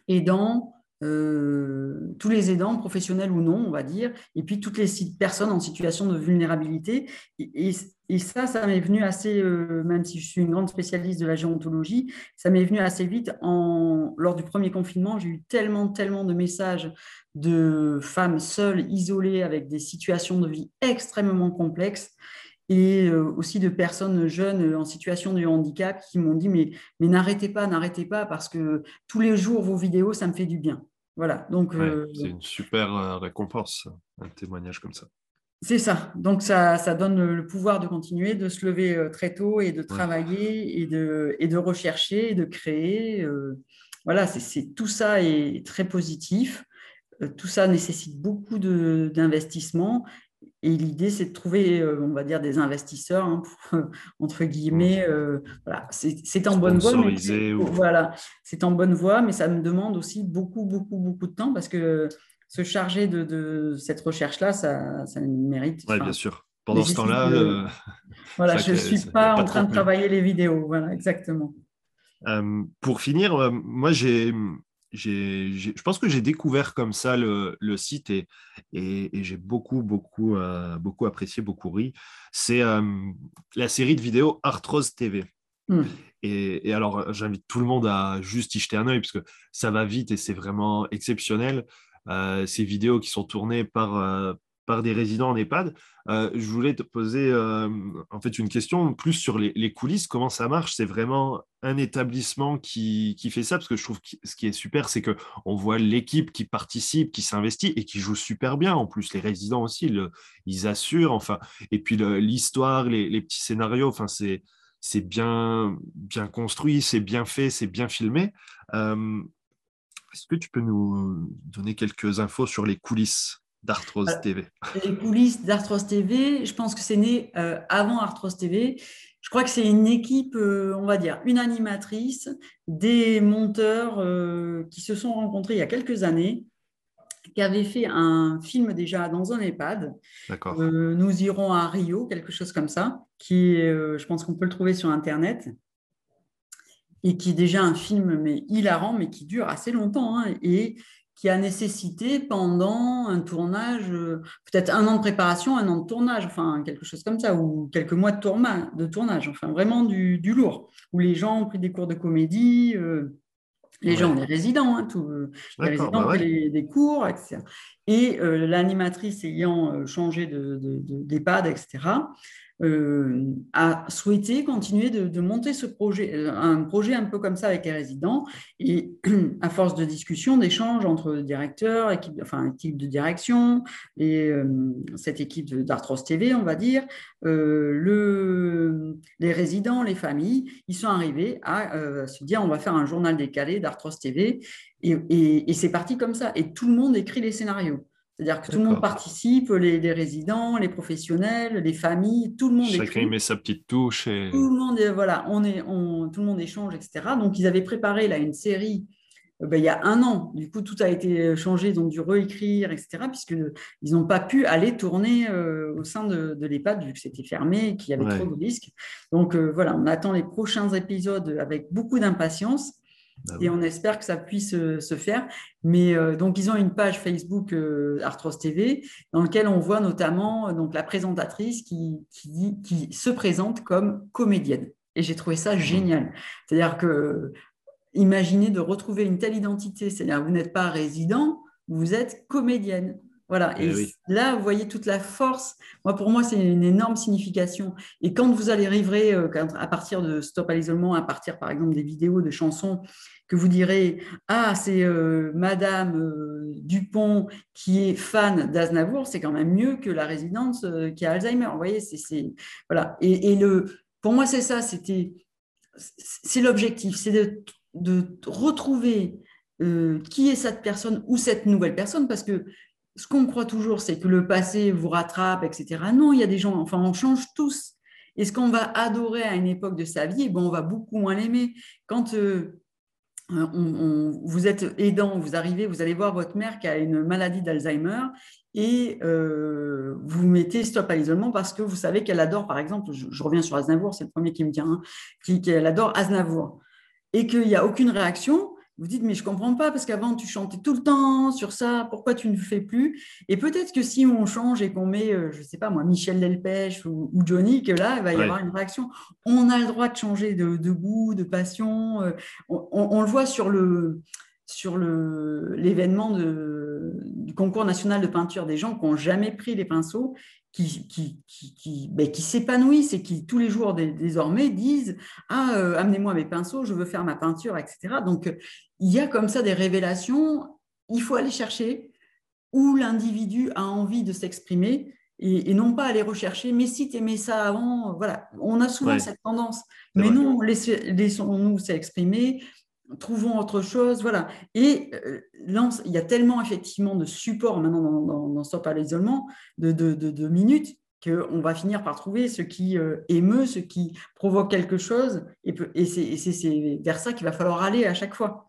aidants, euh, tous les aidants, professionnels ou non, on va dire, et puis toutes les personnes en situation de vulnérabilité. Et, ça, ça m'est venu assez, euh, même si je suis une grande spécialiste de la géontologie, ça m'est venu assez vite. En, lors du premier confinement, j'ai eu tellement, tellement de messages de femmes seules, isolées, avec des situations de vie extrêmement complexes et euh, aussi de personnes jeunes en situation de handicap qui m'ont dit mais, mais n'arrêtez pas, n'arrêtez pas parce que tous les jours vos vidéos, ça me fait du bien. Voilà. Donc euh, c'est une super euh, récompense, un témoignage comme ça. C'est ça. Donc ça, ça, donne le pouvoir de continuer, de se lever très tôt et de travailler et, de, et de rechercher et de créer. voilà, c'est tout ça est très positif. Tout ça nécessite beaucoup d'investissement et l'idée, c'est de trouver, euh, on va dire, des investisseurs, hein, entre guillemets. Euh, voilà, c'est en bonne voie. Voilà, c'est en bonne voie, mais ça me demande aussi beaucoup, beaucoup, beaucoup de temps parce que se charger de, cette recherche-là, ça, ça mérite. Oui, bien sûr. Pendant ce temps-là, euh, voilà, je ne suis pas en train de travailler les vidéos. Voilà, exactement. pour finir, moi, j'ai je pense que j'ai découvert comme ça le, site et, et, j'ai beaucoup, beaucoup, euh, beaucoup apprécié, beaucoup ri. C'est euh, la série de vidéos Arthrose TV. Hmm. Et, alors, j'invite tout le monde à juste y jeter un œil parce que ça va vite et c'est vraiment exceptionnel. Euh, ces vidéos qui sont tournées par, par des résidents en EHPAD. Euh, je voulais te poser euh, en fait une question plus sur les, coulisses. Comment ça marche? C'est vraiment un établissement qui, fait ça? Parce que je trouve que ce qui est super, c'est que on voit l'équipe qui participe, qui s'investit et qui joue super bien. En plus, les résidents aussi, ils assurent. Enfin, et puis l'histoire, les, petits scénarios. Enfin, c'est c'est bien bien construit, c'est bien fait, c'est bien filmé. Euh, est-ce que tu peux nous donner quelques infos sur les coulisses? d'Arthrose TV Les coulisses d'Arthrose TV, je pense que c'est né euh, avant Arthrose TV. Je crois que c'est une équipe, euh, on va dire, une animatrice, des monteurs euh, qui se sont rencontrés il y a quelques années, qui avaient fait un film déjà dans un EHPAD. D'accord. nous irons à Rio, quelque chose comme ça, qui je pense qu'on peut le trouver sur Internet et qui est déjà un film mais hilarant, mais qui dure assez longtemps. Hein, et qui a nécessité pendant un tournage, euh, peut-être un an de préparation, un an de tournage, enfin quelque chose comme ça, ou quelques mois de, de tournage, enfin vraiment du, lourd, où les gens ont pris des cours de comédie, euh, les gens, les résidents, hein, tout, euh, les résidents bah ont pris des cours, etc. Et l'animatrice ayant changé d'EHPAD, de, etc., euh, a souhaité continuer de, monter ce projet, euh, un projet un peu comme ça avec les résidents. Et à force de discussion, d'échanges entre directeurs, équipe, enfin équipe de direction, et euh, cette équipe d'Artros TV, on va dire, le, les résidents, les familles, ils sont arrivés à se dire on va faire un journal décalé d'Artros TV. et c'est parti comme ça. Et tout le monde écrit les scénarios. C'est-à-dire que tout le monde participe, les, résidents, les professionnels, les familles, tout le monde. Chacun met sa petite touche. Tout le monde, voilà, on est, on, tout le monde échange, etc. Donc ils avaient préparé là une série. Euh, ben, il y a un an, du coup, tout a été changé, ils ont dû réécrire, etc., puisqu'ils n'ont pas pu aller tourner euh, au sein de, de l'EHPAD, vu que c'était fermé qu'il y avait trop de risques. Donc euh, voilà, on attend les prochains épisodes avec beaucoup d'impatience. Ah et on espère que ça puisse euh, se faire. Mais euh, donc, ils ont une page Facebook euh, Arthros TV dans laquelle on voit notamment donc, la présentatrice qui, qui, qui se présente comme comédienne. Et j'ai trouvé ça mmh. génial. C'est-à-dire que, imaginez de retrouver une telle identité. C'est-à-dire, vous n'êtes pas résident, vous êtes comédienne. Voilà. Eh et, là, vous voyez toute la force. Moi, pour moi, c'est une énorme signification. Et quand vous allez rivrer, à partir de Stop à l'isolement, à partir, par exemple, des vidéos de chansons que vous direz Ah, c'est euh, Madame euh, Dupont qui est fan d'Aznavour, c'est quand même mieux que la résidente euh, qui a Alzheimer. Vous voyez, c'est voilà. Et, le pour moi, c'est ça, c'était, c'est l'objectif, c'est de, de, retrouver euh, qui est cette personne ou cette nouvelle personne, parce que ce qu'on croit toujours, c'est que le passé vous rattrape, etc. Non, il y a des gens, enfin, on change tous. Et ce qu'on va adorer à une époque de sa vie, bon, on va beaucoup moins l'aimer. Quand euh, vous êtes aidant, vous arrivez, vous allez voir votre mère qui a une maladie d'Alzheimer et euh, vous mettez stop à l'isolement parce que vous savez qu'elle adore, par exemple, je, reviens sur Aznavour, c'est le premier qui me tient, hein, qu'elle adore Aznavour, et qu'il n'y a aucune réaction, vous dites, mais je ne comprends pas, parce qu'avant, tu chantais tout le temps sur ça, pourquoi tu ne le fais plus? Et peut-être que si on change et qu'on met, euh, je ne sais pas moi, Michel Delpech ou, Johnny, que là, il va y avoir une réaction. On a le droit de changer de, goût, de passion. Euh, on, le voit sur le sur l'événement du concours national de peinture des gens qui n'ont jamais pris les pinceaux qui, qui, qui, ben, qui s'épanouissent et qui tous les jours désormais disent Ah, euh, amenez-moi mes pinceaux, je veux faire ma peinture, etc. Donc, il y a comme ça des révélations, il faut aller chercher où l'individu a envie de s'exprimer et, non pas aller rechercher, mais si tu aimais ça avant, voilà, on a souvent cette tendance. Mais non, laissons-nous s'exprimer, trouvons autre chose, voilà. Et euh, il y a tellement effectivement de supports maintenant dans, dans, Stop à l'isolement, de, minutes, qu'on va finir par trouver ce qui euh, émeut, ce qui provoque quelque chose, et, c'est vers ça qu'il va falloir aller à chaque fois.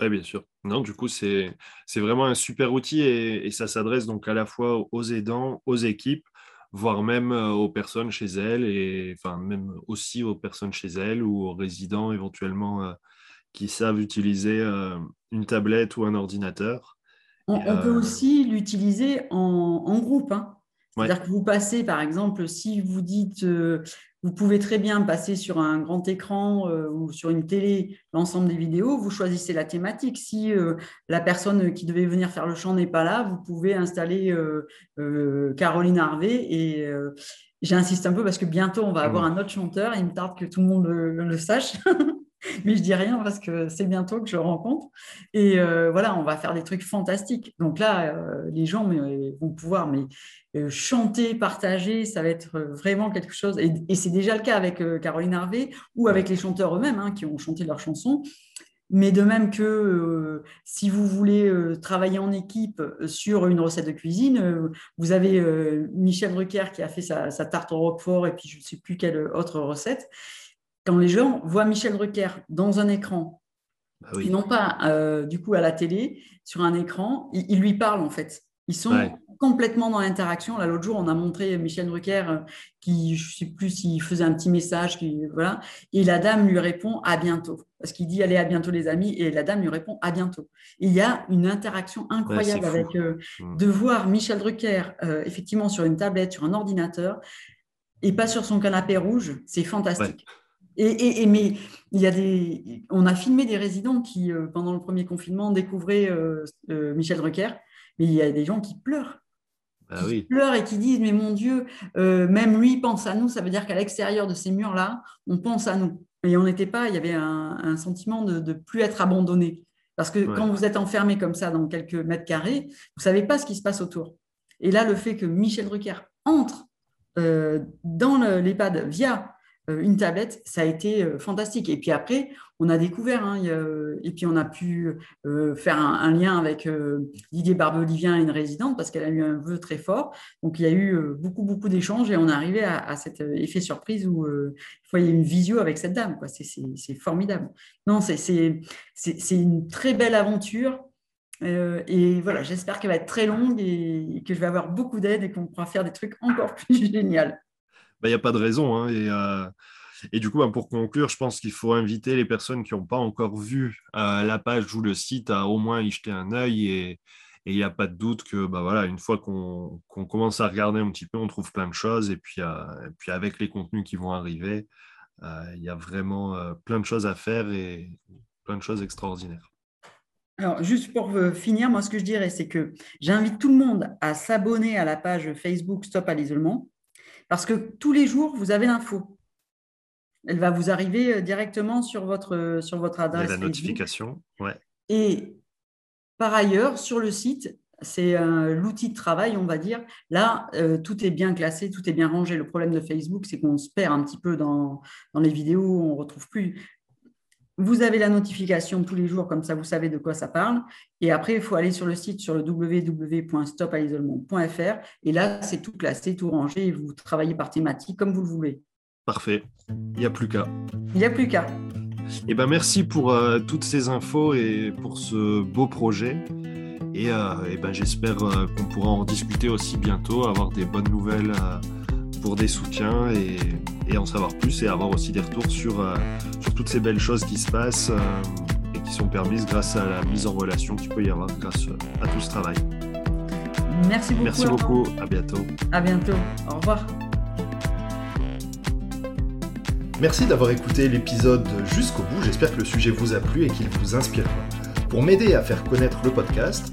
Oui, bien sûr. Non, du coup, c'est vraiment un super outil et, et ça s'adresse donc à la fois aux aidants, aux équipes, voire même euh, aux personnes chez elles, et enfin même aussi aux personnes chez elles ou aux résidents éventuellement qui savent utiliser euh, une tablette ou un ordinateur. On, peut euh, aussi l'utiliser en, groupe. Hein. C'est-à-dire que vous passez, par exemple, si vous dites, euh, vous pouvez très bien passer sur un grand écran ou sur une télé l'ensemble des vidéos, vous choisissez la thématique. Si la personne qui devait venir faire le chant n'est pas là, vous pouvez installer Caroline Harvey et j'insiste un peu parce que bientôt on va avoir un autre chanteur. Il me tarde que tout le monde le sache. mais je dis rien parce que c'est bientôt que je rencontre. Et euh, voilà, on va faire des trucs fantastiques. Donc là, euh, les gens vont pouvoir mais, euh, chanter, partager, ça va être vraiment quelque chose. Et, c'est déjà le cas avec Caroline Harvey ou avec les chanteurs eux-mêmes hein, qui ont chanté leurs chansons. Mais de même que si vous voulez travailler en équipe sur une recette de cuisine, vous avez Michel Drucker qui a fait sa, sa, tarte au roquefort et puis je ne sais plus quelle autre recette quand les gens voient Michel Drucker dans un écran, bah et non pas euh, du coup à la télé, sur un écran, ils, lui parlent en fait. Ils sont complètement dans l'interaction. Là, l'autre jour, on a montré Michel Drucker euh, qui, je ne sais plus s'il faisait un petit message, qui, voilà, et la dame lui répond à bientôt. Parce qu'il dit allez à bientôt les amis, et la dame lui répond à bientôt. il y a une interaction incroyable avec euh, mmh. de voir Michel Drucker effectivement sur une tablette, sur un ordinateur, et pas sur son canapé rouge. C'est fantastique. Et, mais il y a des, on a filmé des résidents qui, euh, pendant le premier confinement, découvraient euh, euh, Michel Drucker, mais il y a des gens qui pleurent. Bah qui pleurent et qui disent Mais mon Dieu, même lui pense à nous. Ça veut dire qu'à l'extérieur de ces murs-là, on pense à nous. Et on n'était pas, il y avait un, sentiment de ne plus être abandonné. Parce que quand vous êtes enfermé comme ça dans quelques mètres carrés, vous ne savez pas ce qui se passe autour. Et là, le fait que Michel Drucker entre dans l'EHPAD via une tablette, ça a été euh, fantastique. Et puis après, on a découvert, hein, et puis on a pu euh, faire un, lien avec Didier Barbelivien, une résidente, parce qu'elle a eu un vœu très fort. Donc il y a eu beaucoup, beaucoup d'échanges et on est arrivé à, cet effet surprise où il faut y une visio avec cette dame. C'est formidable. Non, c'est une très belle aventure. et voilà, j'espère qu'elle va être très longue et, que je vais avoir beaucoup d'aide et qu'on pourra faire des trucs encore plus géniaux. Il n'y a pas de raison. Hein, et, euh, et, du coup, bah, pour conclure, je pense qu'il faut inviter les personnes qui n'ont pas encore vu euh, la page ou le site à au moins y jeter un œil. Et il n'y a pas de doute que bah, voilà, une fois qu'on commence à regarder un petit peu, on trouve plein de choses. Et puis, euh, puis avec les contenus qui vont arriver, il y a vraiment plein de choses à faire et plein de choses extraordinaires. Alors, juste pour finir, moi, ce que je dirais, c'est que j'invite tout le monde à s'abonner à la page Facebook Stop à l'isolement parce que tous les jours, vous avez l'info. Elle va vous arriver euh, directement sur votre, euh, sur votre adresse. la notification, ouais. Et par ailleurs, sur le site, c'est l'outil de travail, on va dire. Là, tout est bien classé, tout est bien rangé. Le problème de Facebook, c'est qu'on se perd un petit peu dans, dans les vidéos, on ne retrouve plus. Vous avez la notification tous les jours, comme ça vous savez de quoi ça parle. Et après, il faut aller sur le site, sur le www.stopalisolement.fr. Et là, c'est tout classé, tout rangé. Et vous travaillez par thématique comme vous le voulez. Parfait. Il n'y a plus qu'à. Il n'y a plus qu'à. Eh ben, merci pour euh, toutes ces infos et pour ce beau projet. Et, euh, eh ben, j'espère euh, qu'on pourra en discuter aussi bientôt, avoir des bonnes nouvelles pour des soutiens et, en savoir plus et avoir aussi des retours sur, euh, sur toutes ces belles choses qui se passent euh, et qui sont permises grâce à la mise en relation qu'il peut y avoir grâce à tout ce travail. Merci beaucoup. Merci beaucoup. À bientôt. À bientôt. Au revoir. Merci d'avoir écouté l'épisode jusqu'au bout. J'espère que le sujet vous a plu et qu'il vous inspirera. Pour m'aider à faire connaître le podcast,